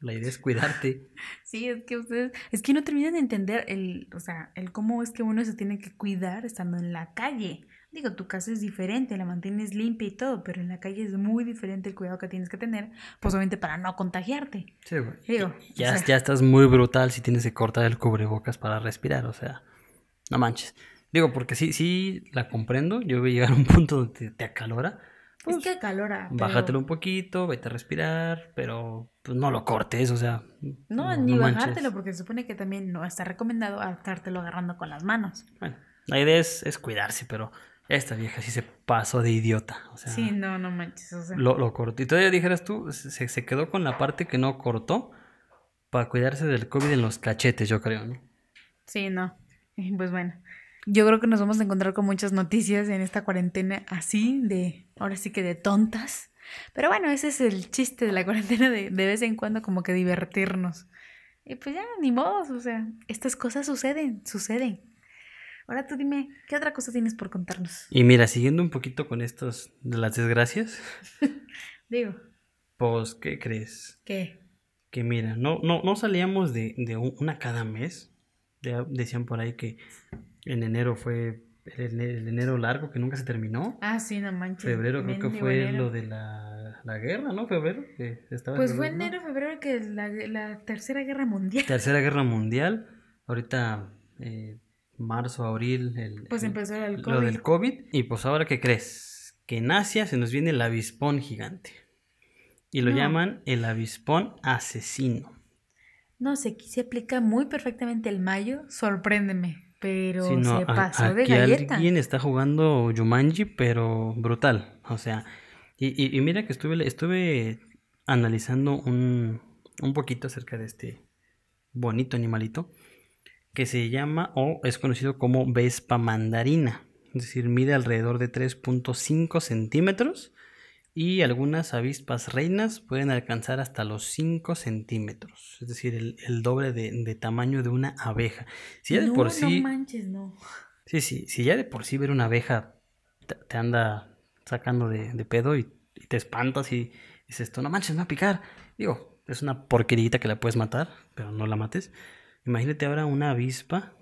Speaker 2: la idea es cuidarte.
Speaker 1: Sí, es que ustedes, es que no terminan de entender el, o sea, el cómo es que uno se tiene que cuidar estando en la calle. Digo, tu casa es diferente, la mantienes limpia y todo, pero en la calle es muy diferente el cuidado que tienes que tener, pues obviamente para no contagiarte.
Speaker 2: Sí, güey.
Speaker 1: Digo,
Speaker 2: Ya,
Speaker 1: o sea-
Speaker 2: ya estás muy brutal si tienes que cortar el cubrebocas para respirar, o sea, no manches. Digo, porque sí, sí la comprendo, yo voy a llegar a un punto donde te, te acalora.
Speaker 1: Es
Speaker 2: Pues,
Speaker 1: que acalora. pero-
Speaker 2: Bájatelo un poquito, vete a respirar, pero pues no lo cortes, o sea.
Speaker 1: No, ni
Speaker 2: manches.
Speaker 1: bajártelo, porque se supone que también no está recomendado a estártelo agarrando con las manos.
Speaker 2: Bueno, la idea es, es cuidarse, pero esta vieja sí se pasó de idiota. O sea,
Speaker 1: Sí, no, no manches, o sea.
Speaker 2: lo, lo cortó. Y todavía dijeras tú, se, se quedó con la parte que no cortó para cuidarse del COVID en los cachetes, yo creo, ¿no?
Speaker 1: Sí, no. Pues bueno, yo creo que nos vamos a encontrar con muchas noticias en esta cuarentena así, de, ahora sí que de tontas. Pero bueno, ese es el chiste de la cuarentena, de, de vez en cuando como que divertirnos. Y pues ya, ni modo, o sea, estas cosas suceden, suceden. Ahora tú dime, ¿qué otra cosa tienes por contarnos?
Speaker 2: Y mira, siguiendo un poquito con estos de las desgracias,
Speaker 1: Digo,
Speaker 2: pues, ¿qué crees?
Speaker 1: ¿qué?
Speaker 2: Que mira, no, no, no salíamos de, de un- una cada mes. Ya decían por ahí que en enero fue el, ene- el enero largo que nunca se terminó.
Speaker 1: Ah, sí, no manches.
Speaker 2: Febrero creo que fue
Speaker 1: enero.
Speaker 2: lo de la, la guerra, ¿no? Febrero. que estaba
Speaker 1: Pues fue enero, febrero que la, la tercera guerra mundial.
Speaker 2: Tercera guerra mundial. Ahorita, eh, marzo, abril, el,
Speaker 1: Pues empezó el
Speaker 2: lo
Speaker 1: COVID.
Speaker 2: del COVID. Y pues ahora, ¿qué crees? Que en Asia se nos viene el avispón gigante. Y lo
Speaker 1: No.
Speaker 2: llaman el avispón asesino.
Speaker 1: No sé, aquí se aplica muy perfectamente el mayo, sorpréndeme, pero
Speaker 2: Sí, no,
Speaker 1: se
Speaker 2: a-
Speaker 1: pasó de
Speaker 2: aquí
Speaker 1: galleta.
Speaker 2: alguien está jugando Jumanji, pero brutal. O sea, y, y- y mira que estuve, estuve analizando un, un poquito acerca de este bonito animalito que se llama o es conocido como Vespa mandarina. Es decir, mide alrededor de 3.5 centímetros y algunas avispas reinas pueden alcanzar hasta los 5 centímetros. Es decir, el, el doble de, de tamaño de una abeja. Si ya de
Speaker 1: no,
Speaker 2: por sí...
Speaker 1: no manches, no.
Speaker 2: Sí, sí, si ya de por sí ver una abeja te, te anda sacando de, de pedo y, y te espantas y dices, tú no manches, me va a picar. Digo, es una porquerita que la puedes matar, pero no la mates. Imagínate ahora una avispa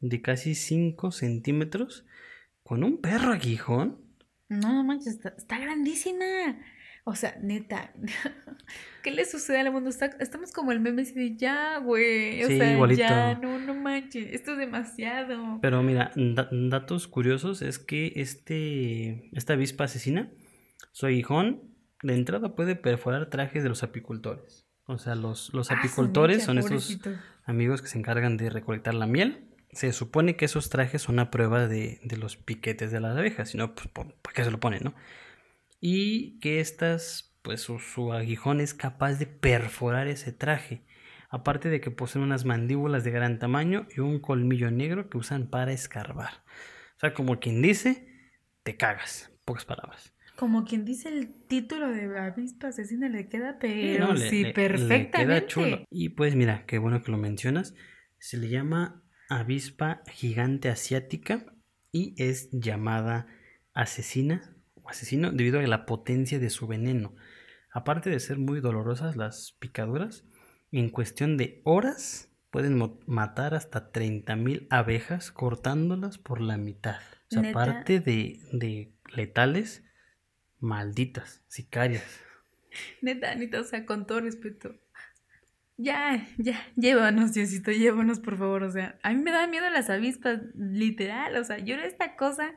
Speaker 2: de casi 5 centímetros con un perro aguijón.
Speaker 1: No, no manches, está, está grandísima. O sea, neta, ¿qué le sucede al mundo? Está- estamos como el meme de ya, güey. O
Speaker 2: Sí,
Speaker 1: sea,
Speaker 2: igualito.
Speaker 1: ya, no, no manches, esto es demasiado.
Speaker 2: Pero mira, da- datos curiosos es que este, esta avispa asesina, su aguijón, de entrada puede perforar trajes de los apicultores. O sea, los, los
Speaker 1: Ah,
Speaker 2: apicultores son estos amigos que se encargan de recolectar la miel. Se supone que esos trajes son a prueba de, de los piquetes de las abejas, si no, pues, ¿por- ¿para qué se lo ponen, no? Y que estas, pues su, su aguijón es capaz de perforar ese traje. Aparte de que poseen unas mandíbulas de gran tamaño y un colmillo negro que usan para escarbar. O sea, como quien dice, te cagas, pocas palabras.
Speaker 1: Como quien dice el título de avispa asesina le queda,
Speaker 2: Sí,
Speaker 1: pero
Speaker 2: no,
Speaker 1: sí,
Speaker 2: le- le
Speaker 1: perfectamente.
Speaker 2: queda chulo. Y pues mira, qué bueno que lo mencionas. Se le llama avispa gigante asiática y es llamada asesina o asesino debido a la potencia de su veneno. Aparte de ser muy dolorosas las picaduras, en cuestión de horas pueden matar hasta 30.000 abejas cortándolas por la mitad. O sea,
Speaker 1: ¿Neta?
Speaker 2: aparte de, de letales, malditas, sicarias.
Speaker 1: Neta, neta, o sea, con todo respeto. Ya, ya, llévanos, Diosito, llévanos, por favor. O sea, a mí me da miedo las avispas, literal. O sea, yo era esta cosa.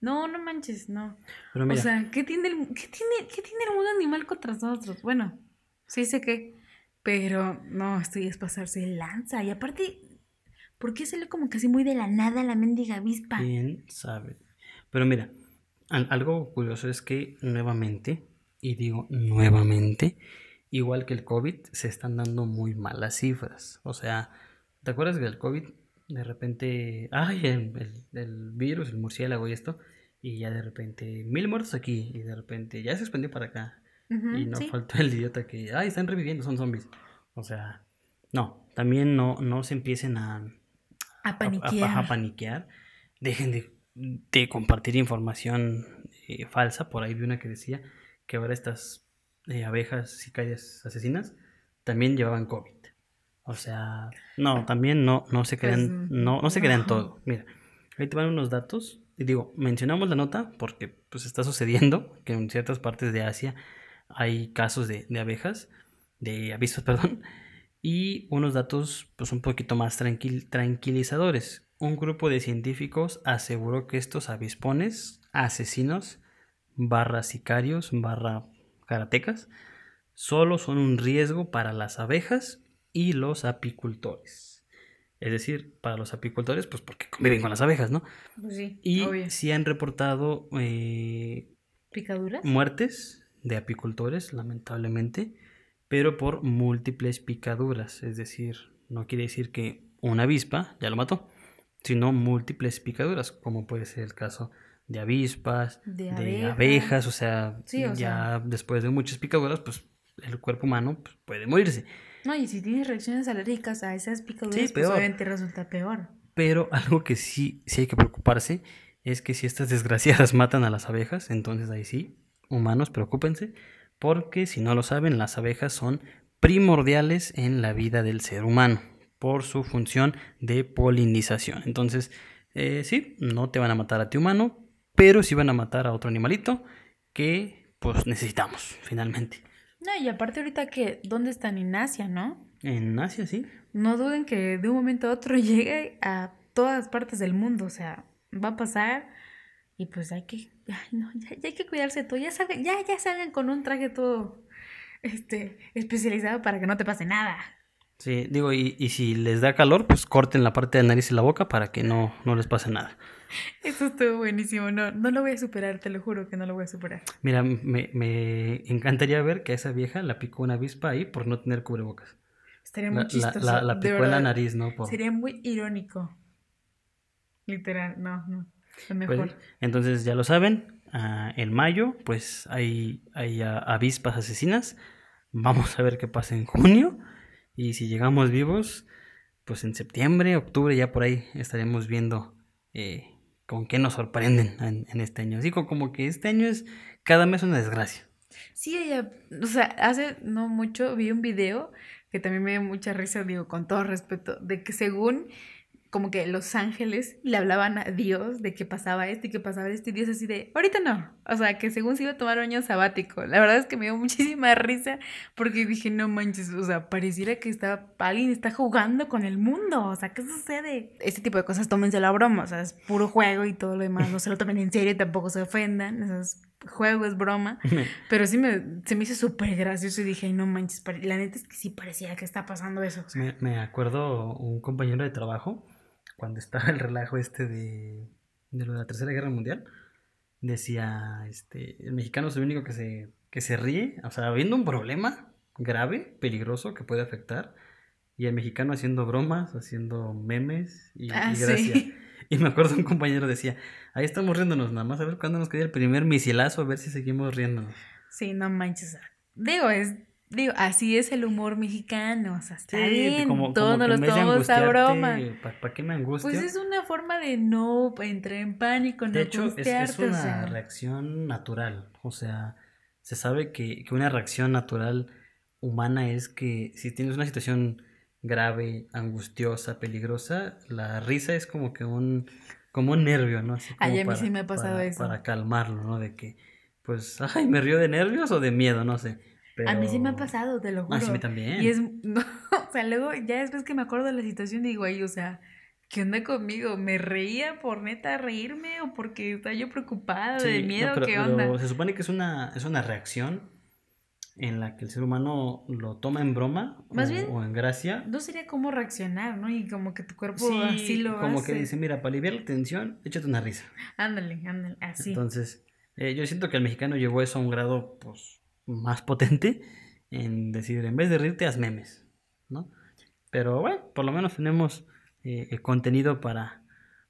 Speaker 1: No, no manches, no.
Speaker 2: Pero
Speaker 1: O
Speaker 2: mira,
Speaker 1: sea, ¿qué tiene, el, qué, tiene, ¿qué tiene el mundo animal contra nosotros? Bueno, sí sé que. Pero no, esto ya es pasarse de lanza. Y aparte, ¿por qué sale como casi muy de la nada la mendiga avispa?
Speaker 2: quién sabe. Pero mira, al- algo curioso es que nuevamente, y digo nuevamente, igual que el COVID, se están dando muy malas cifras. O sea, ¿te acuerdas que el COVID de repente, ay, el, el- el virus, el murciélago y esto, y ya de repente mil muertos aquí, y de repente ya se expandió para acá, y no
Speaker 1: sí.
Speaker 2: faltó el idiota que, ay, están reviviendo, son zombies. O sea, no, también no, no se empiecen a,
Speaker 1: A
Speaker 2: a- a-
Speaker 1: paniquear.
Speaker 2: a paniquear. Dejen de, de compartir información eh, falsa. Por ahí vi una que decía que ahora estas eh, abejas sicarias asesinas también llevaban COVID. O sea, no, también no, no se crean,
Speaker 1: Pues,
Speaker 2: no, no se crean
Speaker 1: no.
Speaker 2: todo. Mira, ahí te van unos datos. Y digo, mencionamos la nota porque pues está sucediendo que en ciertas partes de Asia hay casos de, de abejas, de avispas, perdón, y unos datos pues un poquito más tranquil- tranquilizadores. Un grupo de científicos aseguró que estos avispones, asesinos, barra sicarios, barra karatecas, solo son un riesgo para las abejas y los apicultores. Es decir, para los apicultores, pues porque conviven con las abejas, ¿no?
Speaker 1: Pues sí,
Speaker 2: Y
Speaker 1: obvio.
Speaker 2: sí han reportado eh,
Speaker 1: ¿Picaduras?
Speaker 2: muertes de apicultores, lamentablemente, pero por múltiples picaduras. Es decir, no quiere decir que una avispa ya lo mató, sino múltiples picaduras, como puede ser el caso de avispas,
Speaker 1: De
Speaker 2: de,
Speaker 1: abejas.
Speaker 2: o sea,
Speaker 1: Sí, o
Speaker 2: ya después de muchas picaduras, pues el cuerpo humano pues, puede morirse.
Speaker 1: No, y si tienes reacciones alérgicas a esas picaduras,
Speaker 2: Sí,
Speaker 1: pues obviamente resulta peor.
Speaker 2: Pero algo que sí, sí hay que preocuparse es que si estas desgraciadas matan a las abejas, entonces ahí sí, humanos, preocúpense, porque si no lo saben, las abejas son primordiales en la vida del ser humano por su función de polinización. Entonces, eh, sí, no te van a matar a ti humano, pero sí van a matar a otro animalito que pues necesitamos finalmente.
Speaker 1: No, y aparte ahorita que, ¿dónde están? En Asia, ¿no?
Speaker 2: En Asia, sí.
Speaker 1: No duden que de un momento a otro llegue a todas partes del mundo, o sea, va a pasar y pues hay que, ay, no, ya, hay que cuidarse todo, ya salgan, ya, ya salgan con un traje todo este, especializado para que no te pase nada.
Speaker 2: Sí, digo, y, y si les da calor, pues corten la parte de la nariz y la boca para que no, no les pase nada.
Speaker 1: Eso estuvo buenísimo, no, no lo voy a superar, te lo juro que no lo voy a superar.
Speaker 2: Mira, me, me encantaría ver que a esa vieja la picó una avispa ahí por no tener cubrebocas.
Speaker 1: Estaría muy
Speaker 2: La, la,
Speaker 1: chistoso.
Speaker 2: la- la
Speaker 1: de
Speaker 2: picó en la nariz, ¿no? Por-
Speaker 1: Sería muy irónico. Literal, no, no. Lo
Speaker 2: Pues,
Speaker 1: mejor.
Speaker 2: entonces ya lo saben, ah, en mayo pues hay, hay ah, avispas asesinas. Vamos a ver qué pasa en junio. Y si llegamos vivos, pues en septiembre, octubre, ya por ahí estaremos viendo eh, con qué nos sorprenden en, este año. Digo, como que este año es cada mes una desgracia.
Speaker 1: Sí, ella, o sea, hace no mucho vi un video que también me dio mucha risa, digo, con todo respeto, de que según como que los ángeles le hablaban a Dios de que pasaba esto y que pasaba esto y Dios así de, ahorita no, o sea, que según se iba a tomar un año sabático. La verdad es que me dio muchísima risa porque dije, no manches, o sea, pareciera que está, alguien está jugando con el mundo, o sea, ¿qué sucede? Este tipo de cosas tómense la broma, o sea, es puro juego y todo lo demás, no se lo tomen en serio, tampoco se ofendan, o sea, es juego, es broma. Pero sí me, se me hizo súper gracioso y dije, no manches, la neta es que sí parecía que está pasando eso. o sea.
Speaker 2: Me, me acuerdo un compañero de trabajo, cuando estaba el relajo este de, de lo de la Tercera Guerra Mundial, decía, este, el mexicano es el único que se, que se ríe, o sea, habiendo un problema grave, peligroso, que puede afectar, y el mexicano haciendo bromas, haciendo memes y,
Speaker 1: Ah,
Speaker 2: y gracia.
Speaker 1: sí.
Speaker 2: Y me acuerdo un compañero decía, ahí estamos riéndonos, nada más a ver cuándo nos cae el primer misilazo, a ver si seguimos riéndonos.
Speaker 1: Sí, no manches. Digo, es, digo, así es el humor mexicano, o sea, está
Speaker 2: Sí,
Speaker 1: bien,
Speaker 2: como,
Speaker 1: todos
Speaker 2: como
Speaker 1: nos
Speaker 2: de
Speaker 1: tomamos a broma.
Speaker 2: ¿Para qué me angustio?
Speaker 1: Pues es una forma de no entrar en pánico, no
Speaker 2: De hecho, es, es
Speaker 1: o
Speaker 2: una
Speaker 1: sea.
Speaker 2: reacción natural. O sea, se sabe que, que una reacción natural humana es que si tienes una situación grave, angustiosa, peligrosa, la risa es como que un, como un nervio, ¿no? Así
Speaker 1: Ay,
Speaker 2: como
Speaker 1: a mí sí me ha pasado
Speaker 2: para-
Speaker 1: eso.
Speaker 2: Para calmarlo, ¿no? De que, pues, ay, me río de nervios o de miedo, no sé.
Speaker 1: A mí sí me ha pasado, te lo juro.
Speaker 2: Ah, sí, a mí también.
Speaker 1: Y es, no, o sea, luego ya después que me acuerdo de la situación digo, ay, o sea, ¿qué onda conmigo? ¿Me reía por neta reírme o porque estaba yo preocupada
Speaker 2: Sí,
Speaker 1: de
Speaker 2: no,
Speaker 1: miedo?
Speaker 2: pero-
Speaker 1: ¿Qué
Speaker 2: pero
Speaker 1: onda?
Speaker 2: se supone que es una, es una reacción en la que el ser humano lo toma en broma
Speaker 1: Más
Speaker 2: o,
Speaker 1: bien,
Speaker 2: o en gracia.
Speaker 1: No sería cómo reaccionar, ¿no? Y como que tu cuerpo
Speaker 2: Sí,
Speaker 1: así lo
Speaker 2: como
Speaker 1: hace.
Speaker 2: que dice, mira, para aliviar la tensión, échate una risa.
Speaker 1: Ándale, ándale, así.
Speaker 2: Entonces, eh, yo siento que el mexicano llevó eso a un grado pues, más potente en decir, en vez de reírte, haz memes, ¿no? Pero bueno, por lo menos tenemos eh, eh, contenido para,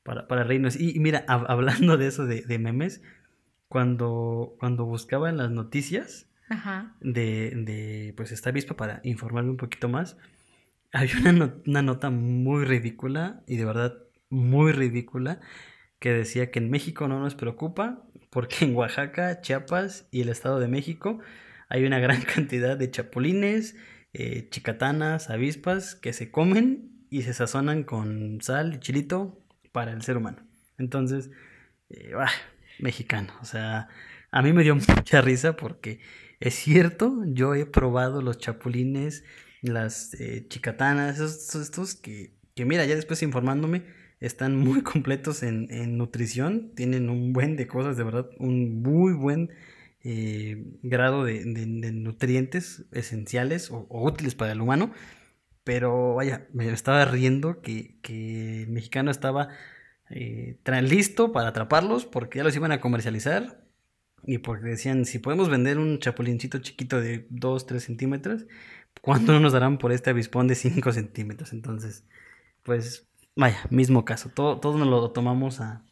Speaker 2: para, para reírnos. Y, y mira, hab- hablando de eso de, de memes, cuando, cuando buscaba en las noticias
Speaker 1: Ajá.
Speaker 2: de, de pues esta avispa para informarme un poquito más, había una, no- una nota muy ridícula y de verdad muy ridícula que decía que en México no nos preocupa porque en Oaxaca, Chiapas y el Estado de México hay una gran cantidad de chapulines, eh, chicatanas, avispas que se comen y se sazonan con sal y chilito para el ser humano. Entonces, eh, mexicano, o sea, a mí me dio mucha risa porque es cierto, yo he probado los chapulines, las eh, chicatanas, esos, estos que, que mira, ya después informándome, están muy completos en nutrición, tienen un buen de cosas, de verdad, un muy buen eh, grado de, nutrientes esenciales o, útiles para el humano. Pero vaya, me estaba riendo que, el mexicano estaba eh, listo para atraparlos porque ya los iban a comercializar y porque decían, si podemos vender un chapulincito chiquito de 2, 3 centímetros, ¿cuánto no nos darán por este avispón de 5 centímetros? Entonces, pues, vaya, mismo caso. Todo, todo nos lo tomamos a,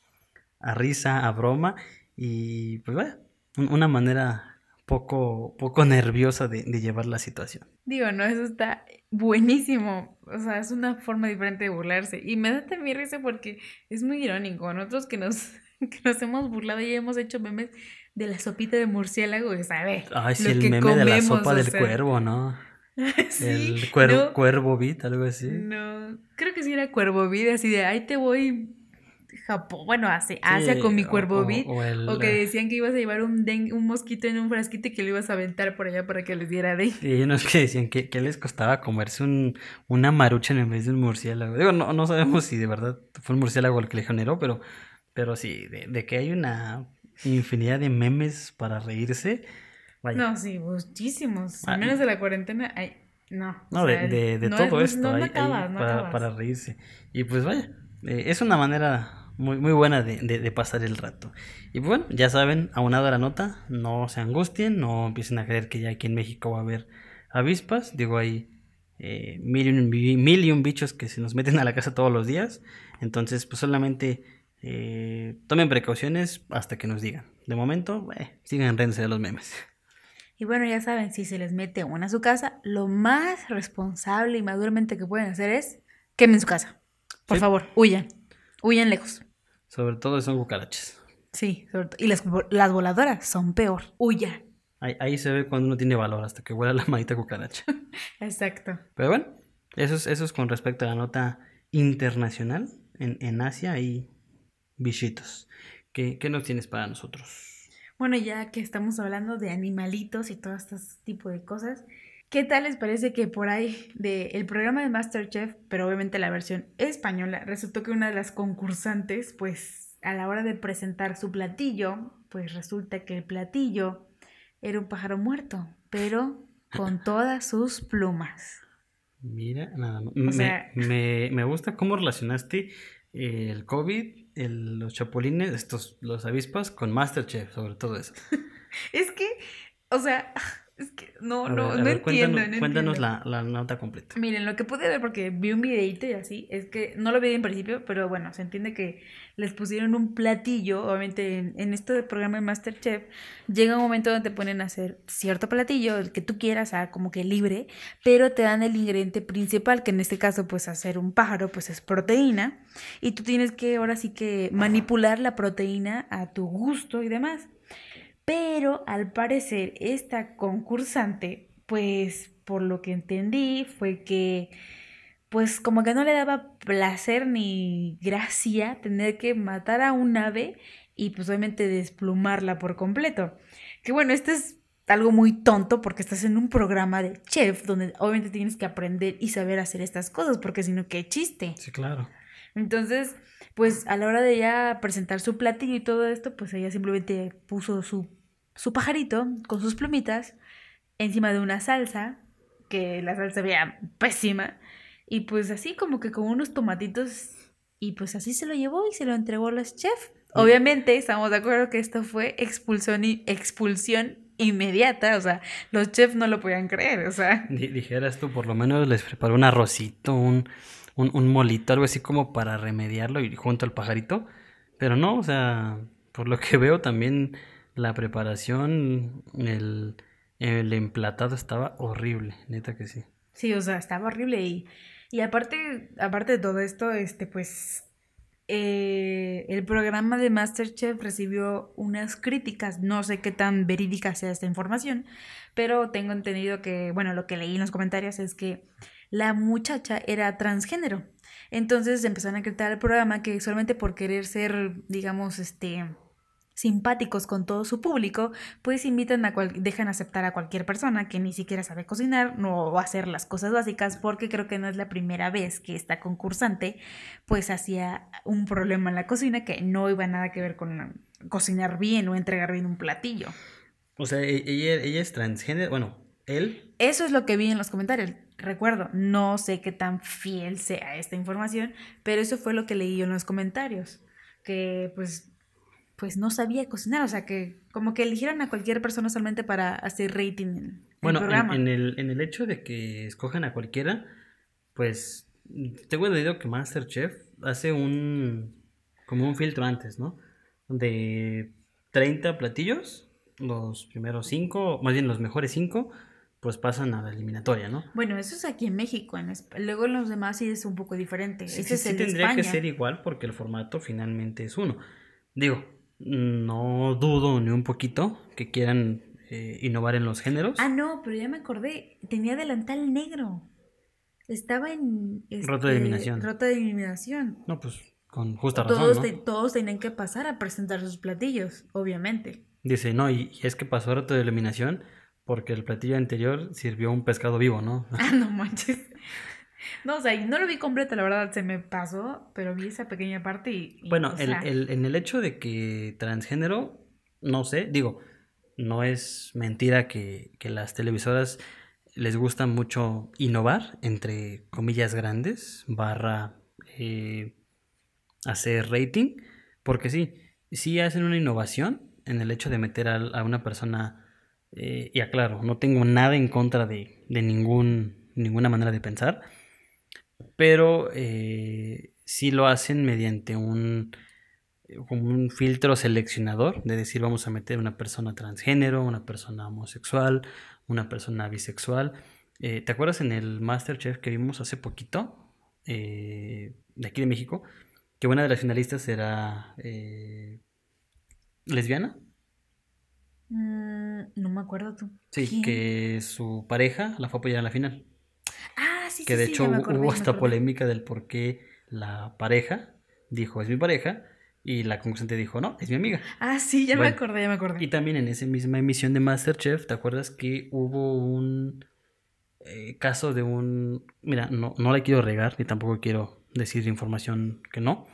Speaker 2: a risa, a broma y pues vaya, una manera poco, poco nerviosa de, de llevar la situación.
Speaker 1: Digo, no, eso está buenísimo. O sea, es una forma diferente de burlarse. Y me da también risa porque es muy irónico. Nosotros que nos, que nos hemos burlado y hemos hecho memes de la sopita de murciélago, ¿sabes?
Speaker 2: Ay, sí,
Speaker 1: Lo
Speaker 2: el
Speaker 1: que
Speaker 2: meme de la sopa del
Speaker 1: sea.
Speaker 2: cuervo, ¿no?
Speaker 1: sí,
Speaker 2: el cuer-
Speaker 1: no,
Speaker 2: cuervo beat, algo así.
Speaker 1: no, creo que sí era cuervo vida, así de ahí te voy Japón, bueno, Asia, Asia
Speaker 2: Sí,
Speaker 1: con mi cuervo
Speaker 2: o-
Speaker 1: beat.
Speaker 2: o el-
Speaker 1: O que decían que ibas a llevar un, den- un mosquito en un frasquito y que lo ibas a aventar por allá para que les diera de.
Speaker 2: Y hay unos que decían que, que les costaba comerse un, una maruchan en vez de un murciélago. Digo, no, no sabemos si de verdad fue un murciélago el que le generó, pero, pero sí, de, de que hay una infinidad de memes para reírse. Vaya.
Speaker 1: No, sí, muchísimos. Al
Speaker 2: Ah,
Speaker 1: menos de la cuarentena, ay, no.
Speaker 2: No, de,
Speaker 1: sea,
Speaker 2: de- de
Speaker 1: no-
Speaker 2: todo
Speaker 1: no-
Speaker 2: esto
Speaker 1: no,
Speaker 2: hay- hay
Speaker 1: acabas,
Speaker 2: para, para reírse. Y pues vaya, eh, es una manera muy, muy buena de, de- de pasar el rato. Y pues bueno, ya saben, aunado a la nota, no se angustien, no empiecen a creer que ya aquí en México va a haber avispas. Digo, hay eh, mil, y un, mil y un bichos que se nos meten a la casa todos los días. Entonces, pues solamente eh, tomen precauciones hasta que nos digan. De momento, eh, sigan riéndose de los memes.
Speaker 1: Y bueno, ya saben, si se les mete una a su casa, lo más responsable y maduramente que pueden hacer es quemen su casa. Por
Speaker 2: Sí.
Speaker 1: favor, huyan. Huyan lejos.
Speaker 2: Sobre todo son cucarachas.
Speaker 1: Sí, sobre todo. Y las, las voladoras son peor. Huyan.
Speaker 2: Ahí, ahí se ve cuando uno tiene valor, hasta que huela la maldita cucaracha.
Speaker 1: Exacto.
Speaker 2: Pero bueno, eso es, eso es con respecto a la nota internacional. En, en Asia hay bichitos. ¿Qué, qué nos tienes para nosotros?
Speaker 1: Bueno, ya que estamos hablando de animalitos y todo este tipo de cosas, ¿qué tal les parece que por ahí del programa de Masterchef, pero obviamente la versión española, resultó que una de las concursantes, pues a la hora de presentar su platillo, pues resulta que el platillo era un pájaro muerto, pero con todas sus plumas.
Speaker 2: Mira, nada más. Me,
Speaker 1: sea-
Speaker 2: me, me gusta cómo relacionaste el COVID, el- los chapulines, estos, los avispas, con Masterchef, sobre todo eso.
Speaker 1: Es que, o sea, es que no, no,
Speaker 2: ver,
Speaker 1: no entiendo.
Speaker 2: cuéntanos,
Speaker 1: no
Speaker 2: cuéntanos
Speaker 1: entiendo.
Speaker 2: la, la nota completa.
Speaker 1: Miren, lo que pude ver, porque vi un videito y así, es que no lo vi en principio, pero bueno, se entiende que les pusieron un platillo, obviamente en, en esto del programa de Masterchef, llega un momento donde te ponen a hacer cierto platillo, el que tú quieras, ah, como que libre, pero te dan el ingrediente principal, que en este caso, pues hacer un pájaro, pues es proteína, y tú tienes que ahora sí que manipular la proteína a tu gusto y demás. Pero al parecer esta concursante, pues por lo que entendí fue que pues como que no le daba placer ni gracia tener que matar a un ave y pues obviamente desplumarla por completo. Que bueno, esto es algo muy tonto porque estás en un programa de chef donde obviamente tienes que aprender y saber hacer estas cosas porque si no, qué chiste.
Speaker 2: Sí, claro.
Speaker 1: Entonces, pues a la hora de ya presentar su platillo y todo esto, pues ella simplemente puso su, su pajarito con sus plumitas encima de una salsa, que la salsa veía pésima, y pues así como que con unos tomatitos, y pues así se lo llevó y se lo entregó a los chefs. Obviamente estamos de acuerdo que esto fue expulsión, y, expulsión inmediata, o sea, los chefs no lo podían creer, o sea.
Speaker 2: Di- Dijeras tú, por lo menos les preparó un arrocito, un, un, un molito, algo así como para remediarlo y junto al pajarito. Pero no, o sea, por lo que veo también la preparación, el, el emplatado estaba horrible, neta que sí.
Speaker 1: Sí, o sea, estaba horrible y, y aparte, aparte de todo esto, este, pues, eh, el programa de Masterchef recibió unas críticas, no sé qué tan verídica sea esta información, pero tengo entendido que, bueno, lo que leí en los comentarios es que la muchacha era transgénero. Entonces empezaron a criticar el programa que solamente por querer ser, digamos, este simpáticos con todo su público, pues invitan a cual, dejan aceptar a cualquier persona que ni siquiera sabe cocinar no hacer las cosas básicas, porque creo que no es la primera vez que esta concursante pues hacía un problema en la cocina que no iba nada que ver con cocinar bien o entregar bien un platillo.
Speaker 2: O sea, e- ella, ella es transgénero, bueno, él,
Speaker 1: Eso es lo que vi en los comentarios. Recuerdo, no sé qué tan fiel sea esta información, pero eso fue lo que leí yo en los comentarios. Que pues, pues no sabía cocinar, o sea que como que eligieron a cualquier persona solamente para hacer rating en el
Speaker 2: bueno, en,
Speaker 1: programa.
Speaker 2: en el, en el hecho de que escojan a cualquiera, pues tengo entendido que Masterchef hace un, como un filtro antes, ¿no? De 30 platillos los primeros cinco, más bien los mejores cinco, pues pasan a la eliminatoria, ¿no?
Speaker 1: Bueno, eso es aquí en México. En Luego en los demás sí es un poco diferente.
Speaker 2: Sí,
Speaker 1: es
Speaker 2: sí tendría que
Speaker 1: España.
Speaker 2: ser igual porque el formato finalmente es uno. Digo, no dudo ni un poquito que quieran eh, innovar en los géneros.
Speaker 1: Ah, no, pero ya me acordé. Tenía delantal negro. Estaba en.
Speaker 2: Rota de
Speaker 1: este,
Speaker 2: eliminación.
Speaker 1: Rota de eliminación.
Speaker 2: No, pues con justa razón,
Speaker 1: Todos,
Speaker 2: ¿no?
Speaker 1: te- todos tenían que pasar a presentar sus platillos, obviamente.
Speaker 2: Dice, no, y, y es que pasó rato de eliminación porque el platillo anterior sirvió un pescado vivo, ¿no?
Speaker 1: Ah, no manches. No, o sea, y no lo vi completo, la verdad, se me pasó, pero vi esa pequeña parte y... y,
Speaker 2: Bueno,
Speaker 1: o
Speaker 2: el, el- en el hecho de que transgénero, no sé, digo, no es mentira que, que las televisoras les gusta mucho innovar, entre comillas grandes, barra eh, hacer rating, porque sí, sí hacen una innovación en el hecho de meter a, a una persona, eh, y aclaro, no tengo nada en contra de, de ningún, ninguna manera de pensar, pero eh, sí lo hacen mediante un, un filtro seleccionador, de decir vamos a meter una persona transgénero, una persona homosexual, una persona bisexual. Eh, ¿Te acuerdas en el Masterchef que vimos hace poquito, eh, de aquí de México, que una de las finalistas era eh, lesbiana?
Speaker 1: Mm, no me acuerdo tú.
Speaker 2: Sí,
Speaker 1: ¿Quién?
Speaker 2: que su pareja la fue a apoyar en la final.
Speaker 1: Ah, sí,
Speaker 2: Que
Speaker 1: sí,
Speaker 2: de
Speaker 1: sí,
Speaker 2: hecho
Speaker 1: ya
Speaker 2: hubo-
Speaker 1: acordé, acordé.
Speaker 2: polémica del por qué la pareja dijo es mi pareja y la concursante dijo no, es mi amiga.
Speaker 1: Ah, sí, ya
Speaker 2: Bueno,
Speaker 1: me acordé, ya me acordé.
Speaker 2: Y también en esa misma emisión de Masterchef, ¿te acuerdas que hubo un eh, caso de un... Mira, no, no la quiero regar ni tampoco quiero decir información que no.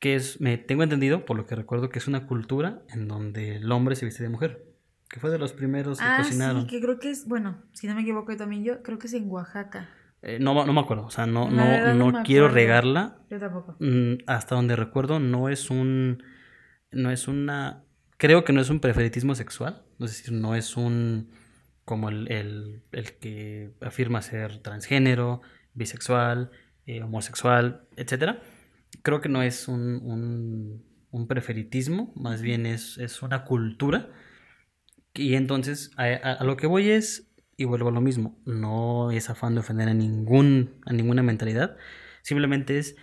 Speaker 2: Que es, me tengo entendido, por lo que recuerdo, que es una cultura en donde el hombre se viste de mujer. Que fue de los primeros que
Speaker 1: Ah,
Speaker 2: cocinaron.
Speaker 1: sí, que creo que es, bueno, si no me equivoco también yo, creo que es en Oaxaca.
Speaker 2: Eh, no, no me acuerdo, o sea, no, no,
Speaker 1: no
Speaker 2: quiero regarla,
Speaker 1: Yo tampoco.
Speaker 2: Mm, hasta donde recuerdo, no es un. No es una. Creo que no es un preferitismo sexual. Es decir, no es un. Como el, el, el que afirma ser transgénero, bisexual, eh, homosexual, etcétera. Creo que no es un, un, un preferitismo, más bien es, es una cultura. Y entonces, a, lo que voy es, y vuelvo a lo mismo, no es afán de ofender a, ningún, a ninguna mentalidad, simplemente es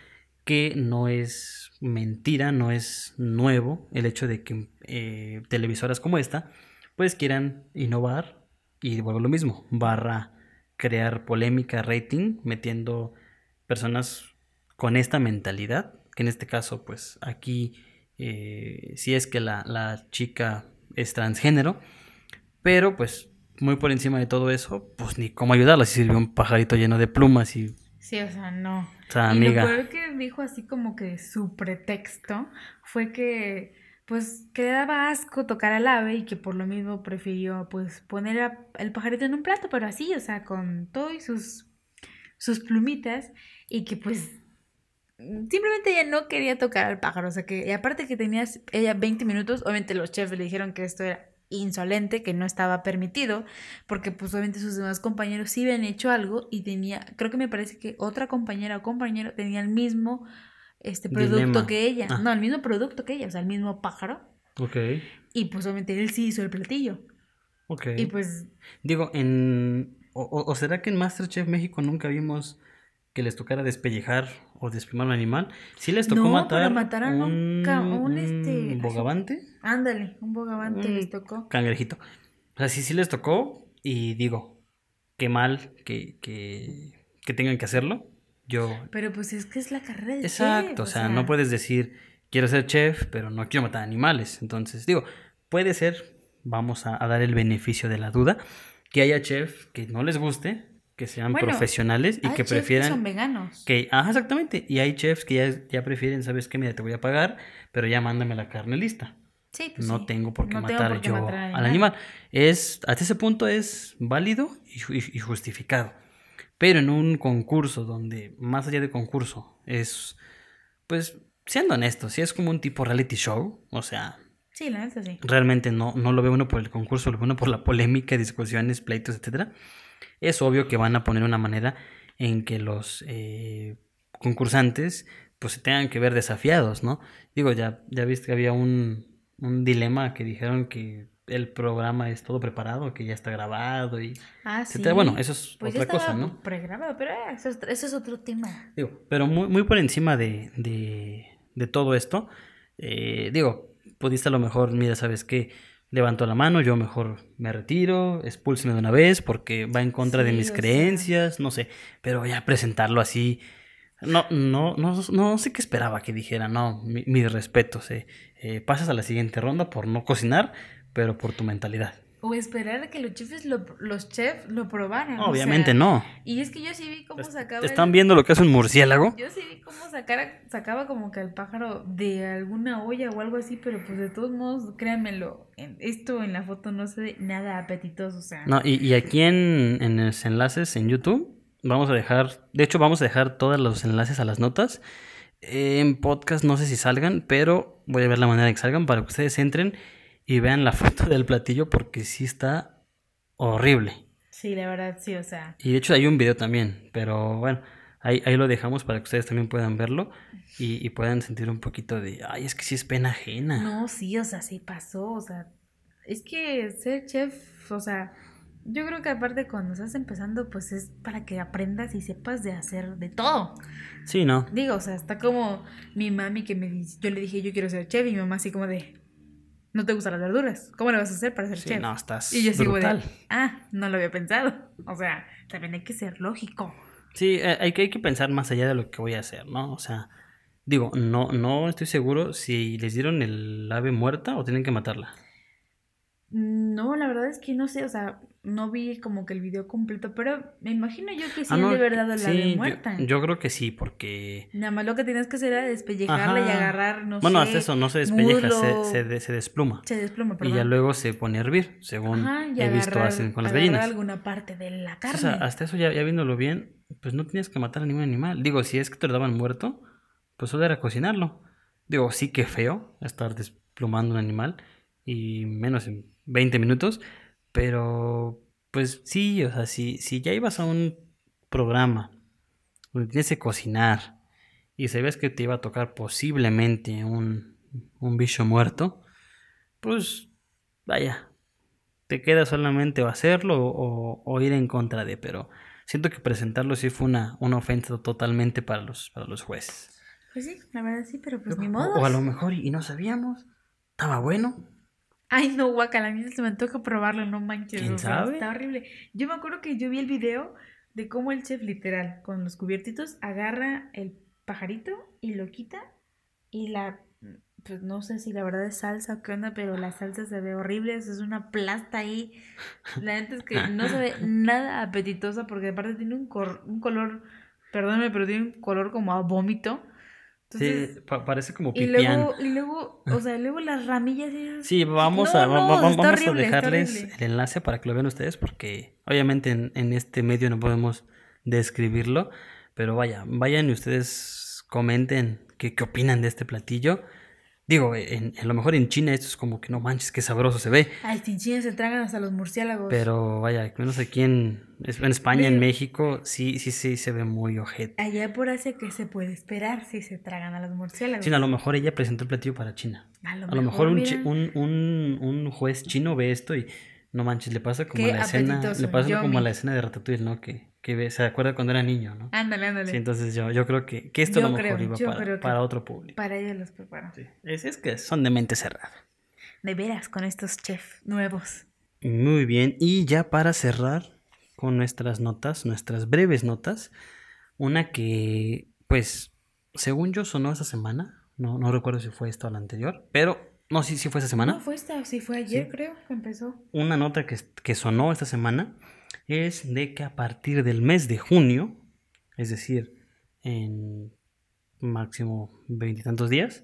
Speaker 2: que no es mentira, no es nuevo el hecho de que eh, televisoras como esta pues quieran innovar y vuelvo a lo mismo, barra crear polémica, rating, metiendo personas con esta mentalidad, que en este caso pues aquí eh, si es que la, la chica es transgénero, pero pues muy por encima de todo eso, pues ni cómo ayudarla si sirvió un pajarito lleno de plumas y,
Speaker 1: Sí, o sea, no.
Speaker 2: o sea,
Speaker 1: Y lo
Speaker 2: amiga.
Speaker 1: peor que dijo así como que su pretexto fue que pues que le daba asco tocar al ave y que por lo mismo prefirió pues poner a- el pajarito en un plato, pero así, o sea, con todo y sus, sus plumitas y que pues simplemente ella no quería tocar al pájaro, o sea que y aparte que tenías ella 20 minutos, obviamente los chefs le dijeron que esto era insolente, que no estaba permitido, porque pues obviamente sus demás compañeros sí habían hecho algo y tenía, creo que me parece que otra compañera o compañero tenía el mismo este producto
Speaker 2: Dilema.
Speaker 1: que ella,
Speaker 2: Ah.
Speaker 1: no, el mismo producto que ella, o sea, el mismo pájaro,
Speaker 2: Ok,
Speaker 1: y pues obviamente él sí hizo el platillo.
Speaker 2: ok.
Speaker 1: Y pues
Speaker 2: Digo, en... O, o- o será que en Masterchef México nunca vimos que les tocara despellejar o desprimar un animal? Sí les tocó
Speaker 1: No,
Speaker 2: matar
Speaker 1: mataron un
Speaker 2: un,
Speaker 1: un,
Speaker 2: un
Speaker 1: este-
Speaker 2: bogavante,
Speaker 1: ándale, un bogavante
Speaker 2: Un
Speaker 1: les tocó.
Speaker 2: cangrejito. O sea, sí, sí les tocó y digo, qué mal que, que, que tengan que hacerlo. Yo...
Speaker 1: Pero pues es que es la carrera de
Speaker 2: Exacto,
Speaker 1: chef,
Speaker 2: o sea, no puedes decir, quiero ser chef, pero no quiero matar animales. Entonces, digo, puede ser, vamos a, a dar el beneficio de la duda, que haya chef que no les guste, que sean
Speaker 1: Bueno,
Speaker 2: profesionales y
Speaker 1: Hay
Speaker 2: que
Speaker 1: chefs
Speaker 2: prefieran...
Speaker 1: son veganos.
Speaker 2: Que, ajá, exactamente. Y hay chefs que ya, ya prefieren, ¿sabes qué? Mira, te voy a pagar, pero ya mándame la carne lista.
Speaker 1: Sí, pues
Speaker 2: no
Speaker 1: sí.
Speaker 2: tengo por qué
Speaker 1: No
Speaker 2: matar
Speaker 1: por qué
Speaker 2: yo
Speaker 1: matar al
Speaker 2: al animal. Es, hasta ese punto es válido y, y justificado. Pero en un concurso donde, más allá de concurso, es, pues, siendo honesto, si es como un tipo reality show, o sea,
Speaker 1: Sí, la neta sí.
Speaker 2: realmente no, no lo veo uno por el concurso, lo veo uno por la polémica, discusiones, pleitos, etcétera. Es obvio que van a poner una manera en que los eh, concursantes pues se tengan que ver desafiados, ¿no? Digo, ya, ya viste que había un, un dilema que dijeron que el programa es todo preparado, que ya está grabado y
Speaker 1: Ah, sí.
Speaker 2: Bueno, eso es
Speaker 1: Pues ya
Speaker 2: otra cosa, ¿no?
Speaker 1: pregrabado, pero eh, eso, es, eso es otro tema.
Speaker 2: Digo, pero muy, muy por encima de, de, de todo esto, eh, digo, pudiste a lo mejor, mira, ¿sabes qué? Levanto la mano, yo mejor me retiro, expúlseme de una vez porque va en contra de mis creencias, no sé, pero ya presentarlo así, no, no, no, no sé qué esperaba que dijera, no, mi- mis respetos, eh, eh, pasas a la siguiente ronda por no cocinar, pero por tu mentalidad.
Speaker 1: O esperar a que los chefs lo, los chefs lo probaran. o
Speaker 2: Obviamente
Speaker 1: sea,
Speaker 2: no.
Speaker 1: Y es que yo sí vi cómo sacaba.
Speaker 2: ¿Te
Speaker 1: el-
Speaker 2: están viendo lo que hace un murciélago?
Speaker 1: Yo sí vi cómo sacara, sacaba como que el pájaro de alguna olla o algo así, pero pues de todos modos, créanmelo, en- esto en la foto no se ve nada apetitoso, o sea.
Speaker 2: No, y, y aquí en, en los enlaces en YouTube vamos a dejar, de hecho vamos a dejar todos los enlaces a las notas. En podcast no sé si salgan, pero voy a ver la manera en que salgan para que ustedes entren y vean la foto del platillo porque sí está horrible.
Speaker 1: Sí, la verdad, sí, o sea.
Speaker 2: Y de hecho hay un video también, pero bueno, ahí, ahí lo dejamos para que ustedes también puedan verlo y, y puedan sentir un poquito de, ay, es que sí es pena ajena.
Speaker 1: No, sí, o sea, sí pasó, o sea. Es que ser chef, o sea, yo creo que aparte cuando estás empezando, pues es para que aprendas y sepas de hacer de todo.
Speaker 2: Sí, no.
Speaker 1: Digo, o sea, está como mi mami que me dice, yo le dije, yo quiero ser chef, y mi mamá así como de, no te gustan las verduras, ¿cómo le vas a hacer para ser
Speaker 2: Sí,
Speaker 1: chef?
Speaker 2: no, estás
Speaker 1: y yo como
Speaker 2: brutal.
Speaker 1: de, ah, no lo había pensado. O sea, también hay que ser lógico.
Speaker 2: Sí, eh, hay que, hay que pensar más allá de lo que voy a hacer, ¿no? O sea, digo, no, no estoy seguro si les dieron el ave muerta o tienen que matarla.
Speaker 1: No, la verdad es que no sé, o sea, no vi como que el video completo, pero me imagino yo que sí
Speaker 2: Ah, no,
Speaker 1: de verdad la
Speaker 2: sí,
Speaker 1: de muerta.
Speaker 2: Yo, creo que sí, porque...
Speaker 1: Nada más lo que tienes que hacer era despellejarla y agarrar, no
Speaker 2: bueno,
Speaker 1: sé.
Speaker 2: hasta eso, no se despelleja, se, se, se despluma.
Speaker 1: Se desploma,
Speaker 2: Y ya luego se pone a hervir, según
Speaker 1: Ajá,
Speaker 2: he visto hacen con las gallinas.
Speaker 1: alguna parte de la
Speaker 2: O
Speaker 1: carne.
Speaker 2: sea, hasta eso ya, ya viéndolo bien, pues no tenías que matar a ningún animal. Digo, si es que te lo daban muerto, pues solo era cocinarlo. Digo, sí que feo estar desplumando un animal y menos en 20 minutos, pero pues sí, o sea, si, si ya ibas a un programa donde tienes que cocinar y sabías que te iba a tocar posiblemente un, un bicho muerto, pues vaya, te queda solamente o hacerlo o, o ir en contra de, pero siento que presentarlo sí fue una, una ofensa totalmente para los, para los jueces.
Speaker 1: Pues sí, la verdad sí, pero pues
Speaker 2: O-
Speaker 1: ni modo.
Speaker 2: O a lo mejor y, y no sabíamos, estaba bueno.
Speaker 1: Ay, no, guacala, a mí se me toca probarlo, no manches.
Speaker 2: ¿Quién sabe?
Speaker 1: Está horrible. Yo me acuerdo que yo vi el video de cómo el chef, literal, con los cubiertitos, agarra el pajarito y lo quita y la. Pues no sé si la verdad es salsa o qué onda, pero la salsa se ve horrible, eso es una plasta ahí. La neta es que no se ve nada apetitosa porque aparte tiene un, cor- un color, perdóname, pero tiene un color como a vómito. Entonces,
Speaker 2: Sí, pa- parece como
Speaker 1: y
Speaker 2: pipián.
Speaker 1: luego, y luego, o sea, luego las ramillas y
Speaker 2: Sí, vamos
Speaker 1: No,
Speaker 2: a,
Speaker 1: no,
Speaker 2: va- vamos a
Speaker 1: horrible,
Speaker 2: dejarles el enlace para que lo vean ustedes porque obviamente en, en este medio no podemos describirlo, pero vaya, vayan y ustedes comenten qué, qué opinan de este platillo. Digo, en, a lo mejor en China esto es como que no manches, qué sabroso se ve,
Speaker 1: Ay, sin China se tragan hasta los murciélagos.
Speaker 2: pero vaya, al menos aquí en, en España, en México, sí, sí, sí se ve muy ojete.
Speaker 1: Allá por Asia, ¿qué se puede esperar si se tragan a los murciélagos?
Speaker 2: Sí, a lo mejor ella presentó el platillo para China.
Speaker 1: a lo
Speaker 2: A lo mejor un, un, un, un juez chino ve esto y no manches, le pasa como
Speaker 1: Qué
Speaker 2: la escena, le pasa como
Speaker 1: yummy.
Speaker 2: la escena de Ratatouille, ¿no? Que, que se acuerda cuando era niño, ¿no?
Speaker 1: Ándale, ándale.
Speaker 2: Sí, entonces yo, yo creo que, que esto a
Speaker 1: Yo
Speaker 2: lo mejor
Speaker 1: creo,
Speaker 2: iba
Speaker 1: yo
Speaker 2: para, para otro público.
Speaker 1: Para ellos los preparo.
Speaker 2: Sí. Es, es que son de mente cerrada.
Speaker 1: De veras, con estos chefs nuevos.
Speaker 2: Muy bien, y ya para cerrar con nuestras notas, nuestras breves notas, una que, pues, según yo sonó esta semana, no, no recuerdo si fue esta o la anterior, pero no, sí, sí fue esta semana.
Speaker 1: No, fue esta, sí, fue ayer,
Speaker 2: Sí.
Speaker 1: creo, que empezó.
Speaker 2: una nota que, que sonó esta semana es de que a partir del mes de junio, es decir, en máximo veintitantos días,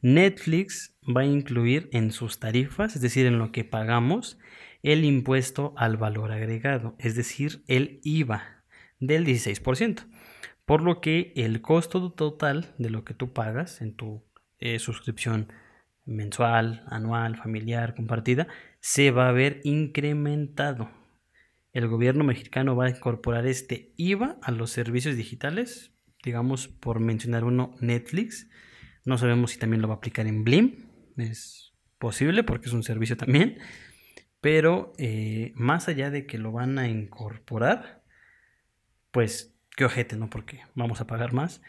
Speaker 2: Netflix va a incluir en sus tarifas, es decir, en lo que pagamos, el impuesto al valor agregado, es decir, el IVA del 16%. Por lo que el costo total de lo que tú pagas en tu eh, suscripción mensual, anual, familiar, compartida, se va a ver incrementado. El gobierno mexicano va a incorporar este IVA a los servicios digitales, digamos por mencionar uno, Netflix. No sabemos si también lo va a aplicar en Blim, es posible porque es un servicio también. Pero eh, más allá de que lo van a incorporar, pues qué ojete, ¿no? Porque vamos a pagar más.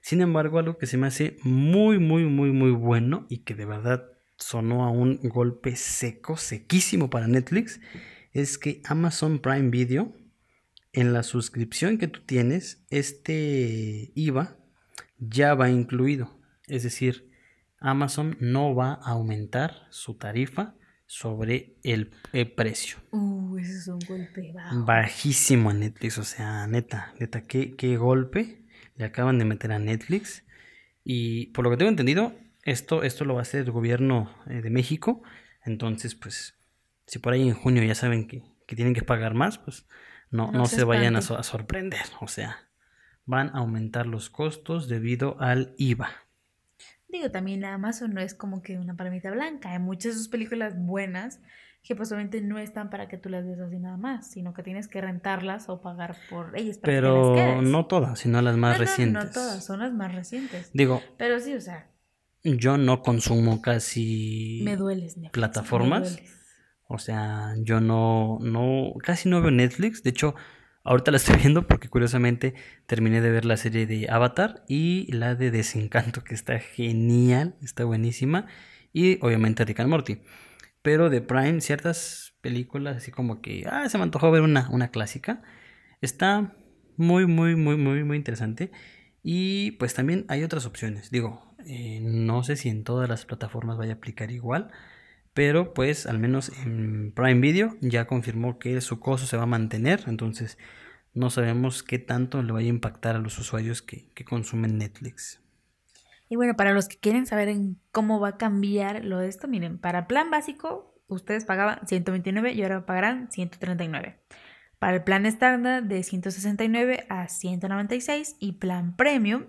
Speaker 2: Sin embargo, algo que se me hace muy, muy, muy, muy bueno y que de verdad sonó a un golpe seco, sequísimo para Netflix, es que Amazon Prime Video, en la suscripción que tú tienes, este IVA ya va incluido. Es decir, Amazon no va a aumentar su tarifa sobre el, precio.
Speaker 1: Uh, es un golpe bajo.
Speaker 2: Bajísimo a Netflix, o sea, neta, neta, qué, qué golpe le acaban de meter a Netflix. Y por lo que tengo entendido, esto, esto lo va a hacer el gobierno eh, de México. Entonces, pues, si por ahí en junio ya saben que, tienen que pagar más, pues no, no, se, vayan a, a, sorprender. O sea, van a aumentar los costos debido al IVA.
Speaker 1: Digo, también Amazon no es como que una palomita blanca. Hay muchas de sus películas buenas que pues obviamente no están para que tú las veas así nada más, sino que tienes que rentarlas o pagar por ellas.
Speaker 2: Para Pero que no todas, sino las más recientes.
Speaker 1: No, no todas, son las más recientes.
Speaker 2: Digo.
Speaker 1: Pero sí, o sea.
Speaker 2: Yo no consumo casi
Speaker 1: me dueles,
Speaker 2: plataformas. O sea, yo no, no, casi no veo Netflix. De hecho, Ahorita la estoy viendo porque curiosamente terminé de ver la serie de Avatar y la de Desencanto, que está genial, está buenísima. Y obviamente Rick and Morty. Pero de Prime, ciertas películas así como que, ah, se me antojó ver una, una clásica. Está muy, muy, muy, muy, muy interesante. Y pues también hay otras opciones. Digo, eh, no sé si en todas las plataformas vaya a aplicar igual. Pero pues al menos en Prime Video ya confirmó que su costo se va a mantener. Entonces no sabemos qué tanto le vaya a impactar a los usuarios que, consumen Netflix.
Speaker 1: Y bueno, para los que quieren saber en cómo va a cambiar lo de esto, miren, para plan básico ustedes pagaban 129 y ahora pagarán 139. Para el plan estándar de 169 a 196 y plan premium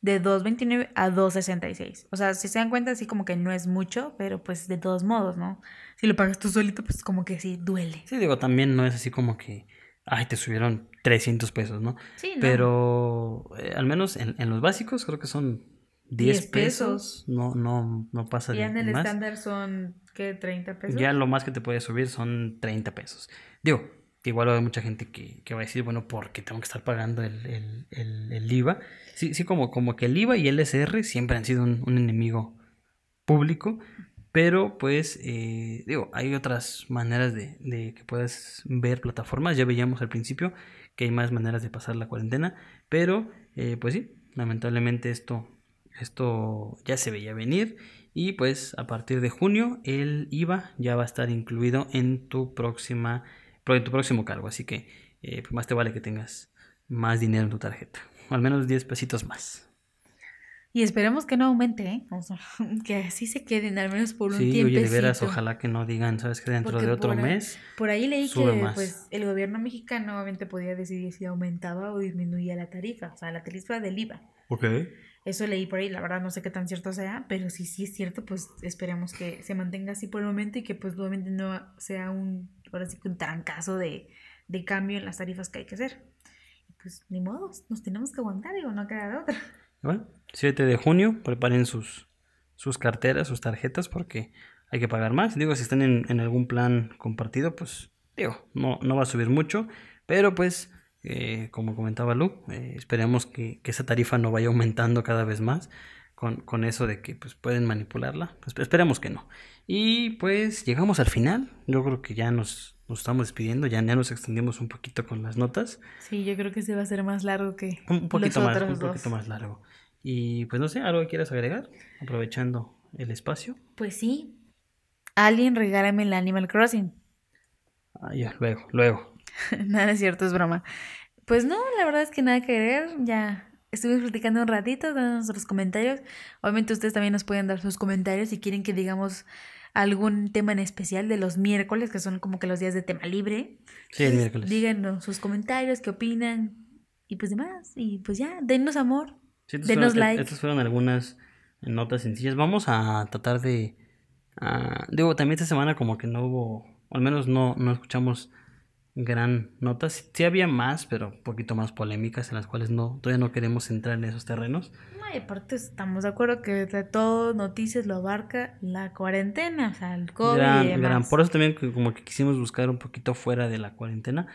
Speaker 1: de 229 a 266. O sea, si se dan cuenta, así como que no es mucho, pero pues de todos modos, ¿no? Si lo pagas tú solito, pues como que sí, duele.
Speaker 2: Sí, digo, también no es así como que, ay, te subieron 300 pesos, ¿no? Sí, no. Pero eh, al menos en, los básicos creo que son 10, pesos. No, no, no pasa
Speaker 1: de
Speaker 2: Y
Speaker 1: en el estándar son, ¿qué? 30 pesos.
Speaker 2: Ya lo más que te puede subir son 30 pesos. Digo, igual va a haber mucha gente que, va a decir, bueno, ¿por qué tengo que estar pagando el, IVA? Sí, sí como, como que el IVA y el SR siempre han sido un, enemigo público, pero pues, eh, digo, hay otras maneras de, que puedas ver plataformas. Ya veíamos al principio que hay más maneras de pasar la cuarentena, pero eh, pues sí, lamentablemente esto, esto ya se veía venir. Y pues a partir de junio el IVA ya va a estar incluido en tu próxima en tu próximo cargo. Así que eh, pues más te vale que tengas más dinero en tu tarjeta. O al menos 10 pesitos más.
Speaker 1: Y esperemos que no aumente, ¿eh? que así se queden, al menos por un tiempo. Sí,
Speaker 2: oye, de veras, ojalá que no digan, ¿sabes? Que dentro de otro mes.
Speaker 1: Por ahí leí que pues, el gobierno mexicano obviamente podía decidir si aumentaba o disminuía la tarifa, o sea, la tarifa del IVA.
Speaker 2: Ok.
Speaker 1: Eso leí por ahí, la verdad no sé qué tan cierto sea, pero si sí es cierto, pues esperemos que se mantenga así por el momento y que pues nuevamente no sea un ahora sí que un trancazo de, cambio en las tarifas que hay que hacer. Pues ni modo, nos tenemos que aguantar, digo, no queda de otra.
Speaker 2: Bueno, 7 de junio, preparen sus, sus carteras, sus tarjetas, porque hay que pagar más. Digo, si están en, algún plan compartido, pues digo, no, no va a subir mucho, pero pues, eh, como comentaba Lu, eh, esperemos que, esa tarifa no vaya aumentando cada vez más. Con, con, eso de que pues, pueden manipularla. Pues, esperemos que no. Y pues llegamos al final. Yo creo que ya nos, estamos despidiendo. Ya, ya nos extendimos un poquito con las notas.
Speaker 1: Sí, yo creo que se va a ser más largo que
Speaker 2: un poquito más, un poquito más largo. Y pues no sé, algo que quieras agregar, aprovechando el espacio.
Speaker 1: Pues sí. Alguien regálame el Animal Crossing.
Speaker 2: Ah, ya, luego, luego.
Speaker 1: nada es cierto, es broma. Pues no, la verdad es que nada que ver. Ya estuvimos platicando un ratito, dando nuestros comentarios. Obviamente ustedes también nos pueden dar sus comentarios si quieren que digamos algún tema en especial de los miércoles, que son como que los días de tema libre.
Speaker 2: Sí, el miércoles.
Speaker 1: Díganos sus comentarios, qué opinan y pues demás. Y pues ya, denos amor, denos like.
Speaker 2: Estas fueron algunas notas sencillas. Vamos a tratar de... digo, también esta semana como que no hubo, al menos no, no escuchamos gran nota. Sí, había más, pero un poquito más polémicas en las cuales no, todavía no queremos entrar en esos terrenos.
Speaker 1: No, y aparte estamos de acuerdo que de todo noticias lo abarca la cuarentena, o sea, el COVID
Speaker 2: Gran,
Speaker 1: y demás.
Speaker 2: gran. Por eso también como que quisimos buscar un poquito fuera de la cuarentena.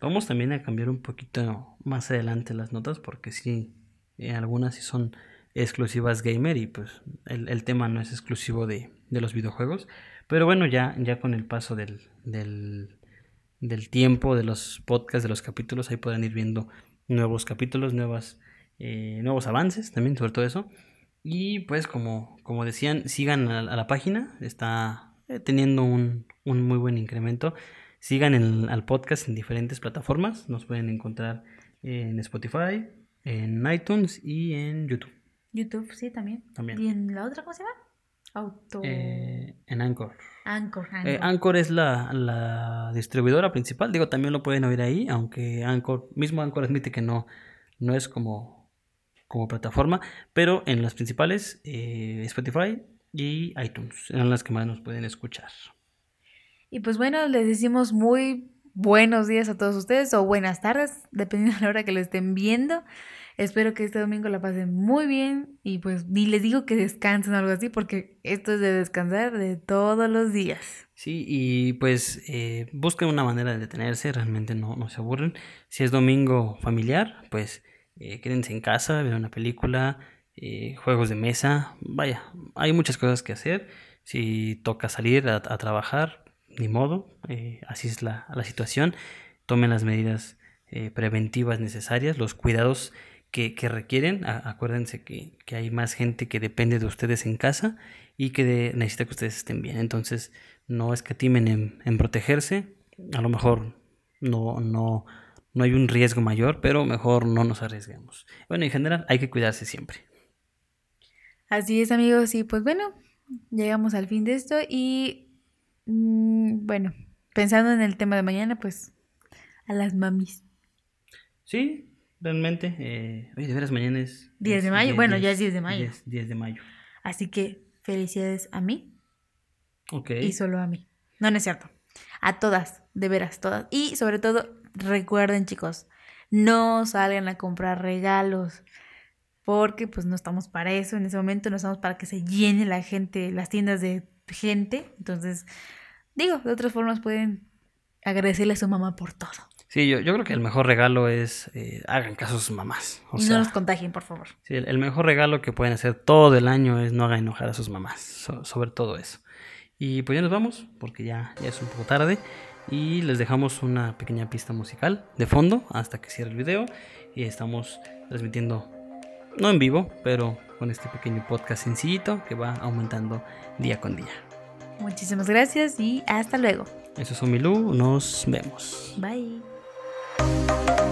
Speaker 2: Vamos también a cambiar un poquito más adelante las notas porque sí, eh, algunas sí son exclusivas gamer y pues el, el tema no es exclusivo de, de los videojuegos. Pero bueno, ya, ya con el paso del, del, del tiempo, de los podcasts, de los capítulos, ahí podrán ir viendo nuevos capítulos, nuevas, eh, nuevos avances también sobre todo eso. Y pues como, como decían, sigan a, a la página, está eh, teniendo un, un, muy buen incremento. Sigan el, al podcast en diferentes plataformas, nos pueden encontrar en Spotify, en iTunes y en YouTube.
Speaker 1: YouTube, sí, también.
Speaker 2: También.
Speaker 1: ¿Y en la otra cómo se llama? Auto...
Speaker 2: Eh, en Anchor.
Speaker 1: Anchor, Anchor.
Speaker 2: Eh, Anchor es la, la, distribuidora principal. Digo, también lo pueden oír ahí, aunque Anchor, mismo Anchor admite que no, no es como, como plataforma, pero en las principales, eh, Spotify y iTunes, eran las que más nos pueden escuchar.
Speaker 1: Y pues bueno, les decimos muy buenos días a todos ustedes o buenas tardes, dependiendo de la hora que lo estén viendo. Espero que este domingo la pasen muy bien y pues ni les digo que descansen o algo así porque esto es de descansar de todos los días.
Speaker 2: Sí, y pues eh, busquen una manera de detenerse, realmente no, no se aburren. Si es domingo familiar, pues eh, quédense en casa, ver una película, eh, juegos de mesa, vaya, hay muchas cosas que hacer. Si toca salir a, a trabajar, ni modo, eh, así es la, la, situación. Tomen las medidas preventivas necesarias, los cuidados que, que requieren. A, acuérdense que, que, hay más gente que depende de ustedes en casa y que de, necesita que ustedes estén bien. Entonces, no escatimen en, en protegerse. A lo mejor no, no, no hay un riesgo mayor, pero mejor no nos arriesguemos. Bueno, en general hay que cuidarse siempre.
Speaker 1: Así es, amigos. Y pues bueno, llegamos al fin de esto y Mm, bueno, pensando en el tema de mañana, pues a las mamis.
Speaker 2: Sí, realmente. Eh, oye, de veras, mañana es.
Speaker 1: 10 de mayo. 10, bueno, 10, ya es 10 de mayo.
Speaker 2: 10, 10, de mayo.
Speaker 1: Así que felicidades a mí.
Speaker 2: Ok.
Speaker 1: Y solo a mí. No, no es cierto. A todas, de veras, todas. Y sobre todo, recuerden, chicos, no salgan a comprar regalos. Porque pues no estamos para eso en ese momento, no estamos para que se llene la gente, las tiendas de gente. Entonces, digo, de otras formas pueden agradecerle a su mamá por todo.
Speaker 2: Sí, yo, yo creo que el mejor regalo es eh, hagan caso a sus mamás.
Speaker 1: O y sea, no los contagien, por favor.
Speaker 2: Sí, el, el, mejor regalo que pueden hacer todo el año es no hagan enojar a sus mamás, so, sobre todo eso. Y pues ya nos vamos, porque ya, ya es un poco tarde. Y les dejamos una pequeña pista musical de fondo hasta que cierre el video. Y estamos transmitiendo, no en vivo, pero con este pequeño podcast sencillito que va aumentando día con día.
Speaker 1: Muchísimas gracias y hasta luego.
Speaker 2: Eso es Omilu, nos vemos.
Speaker 1: Bye. Música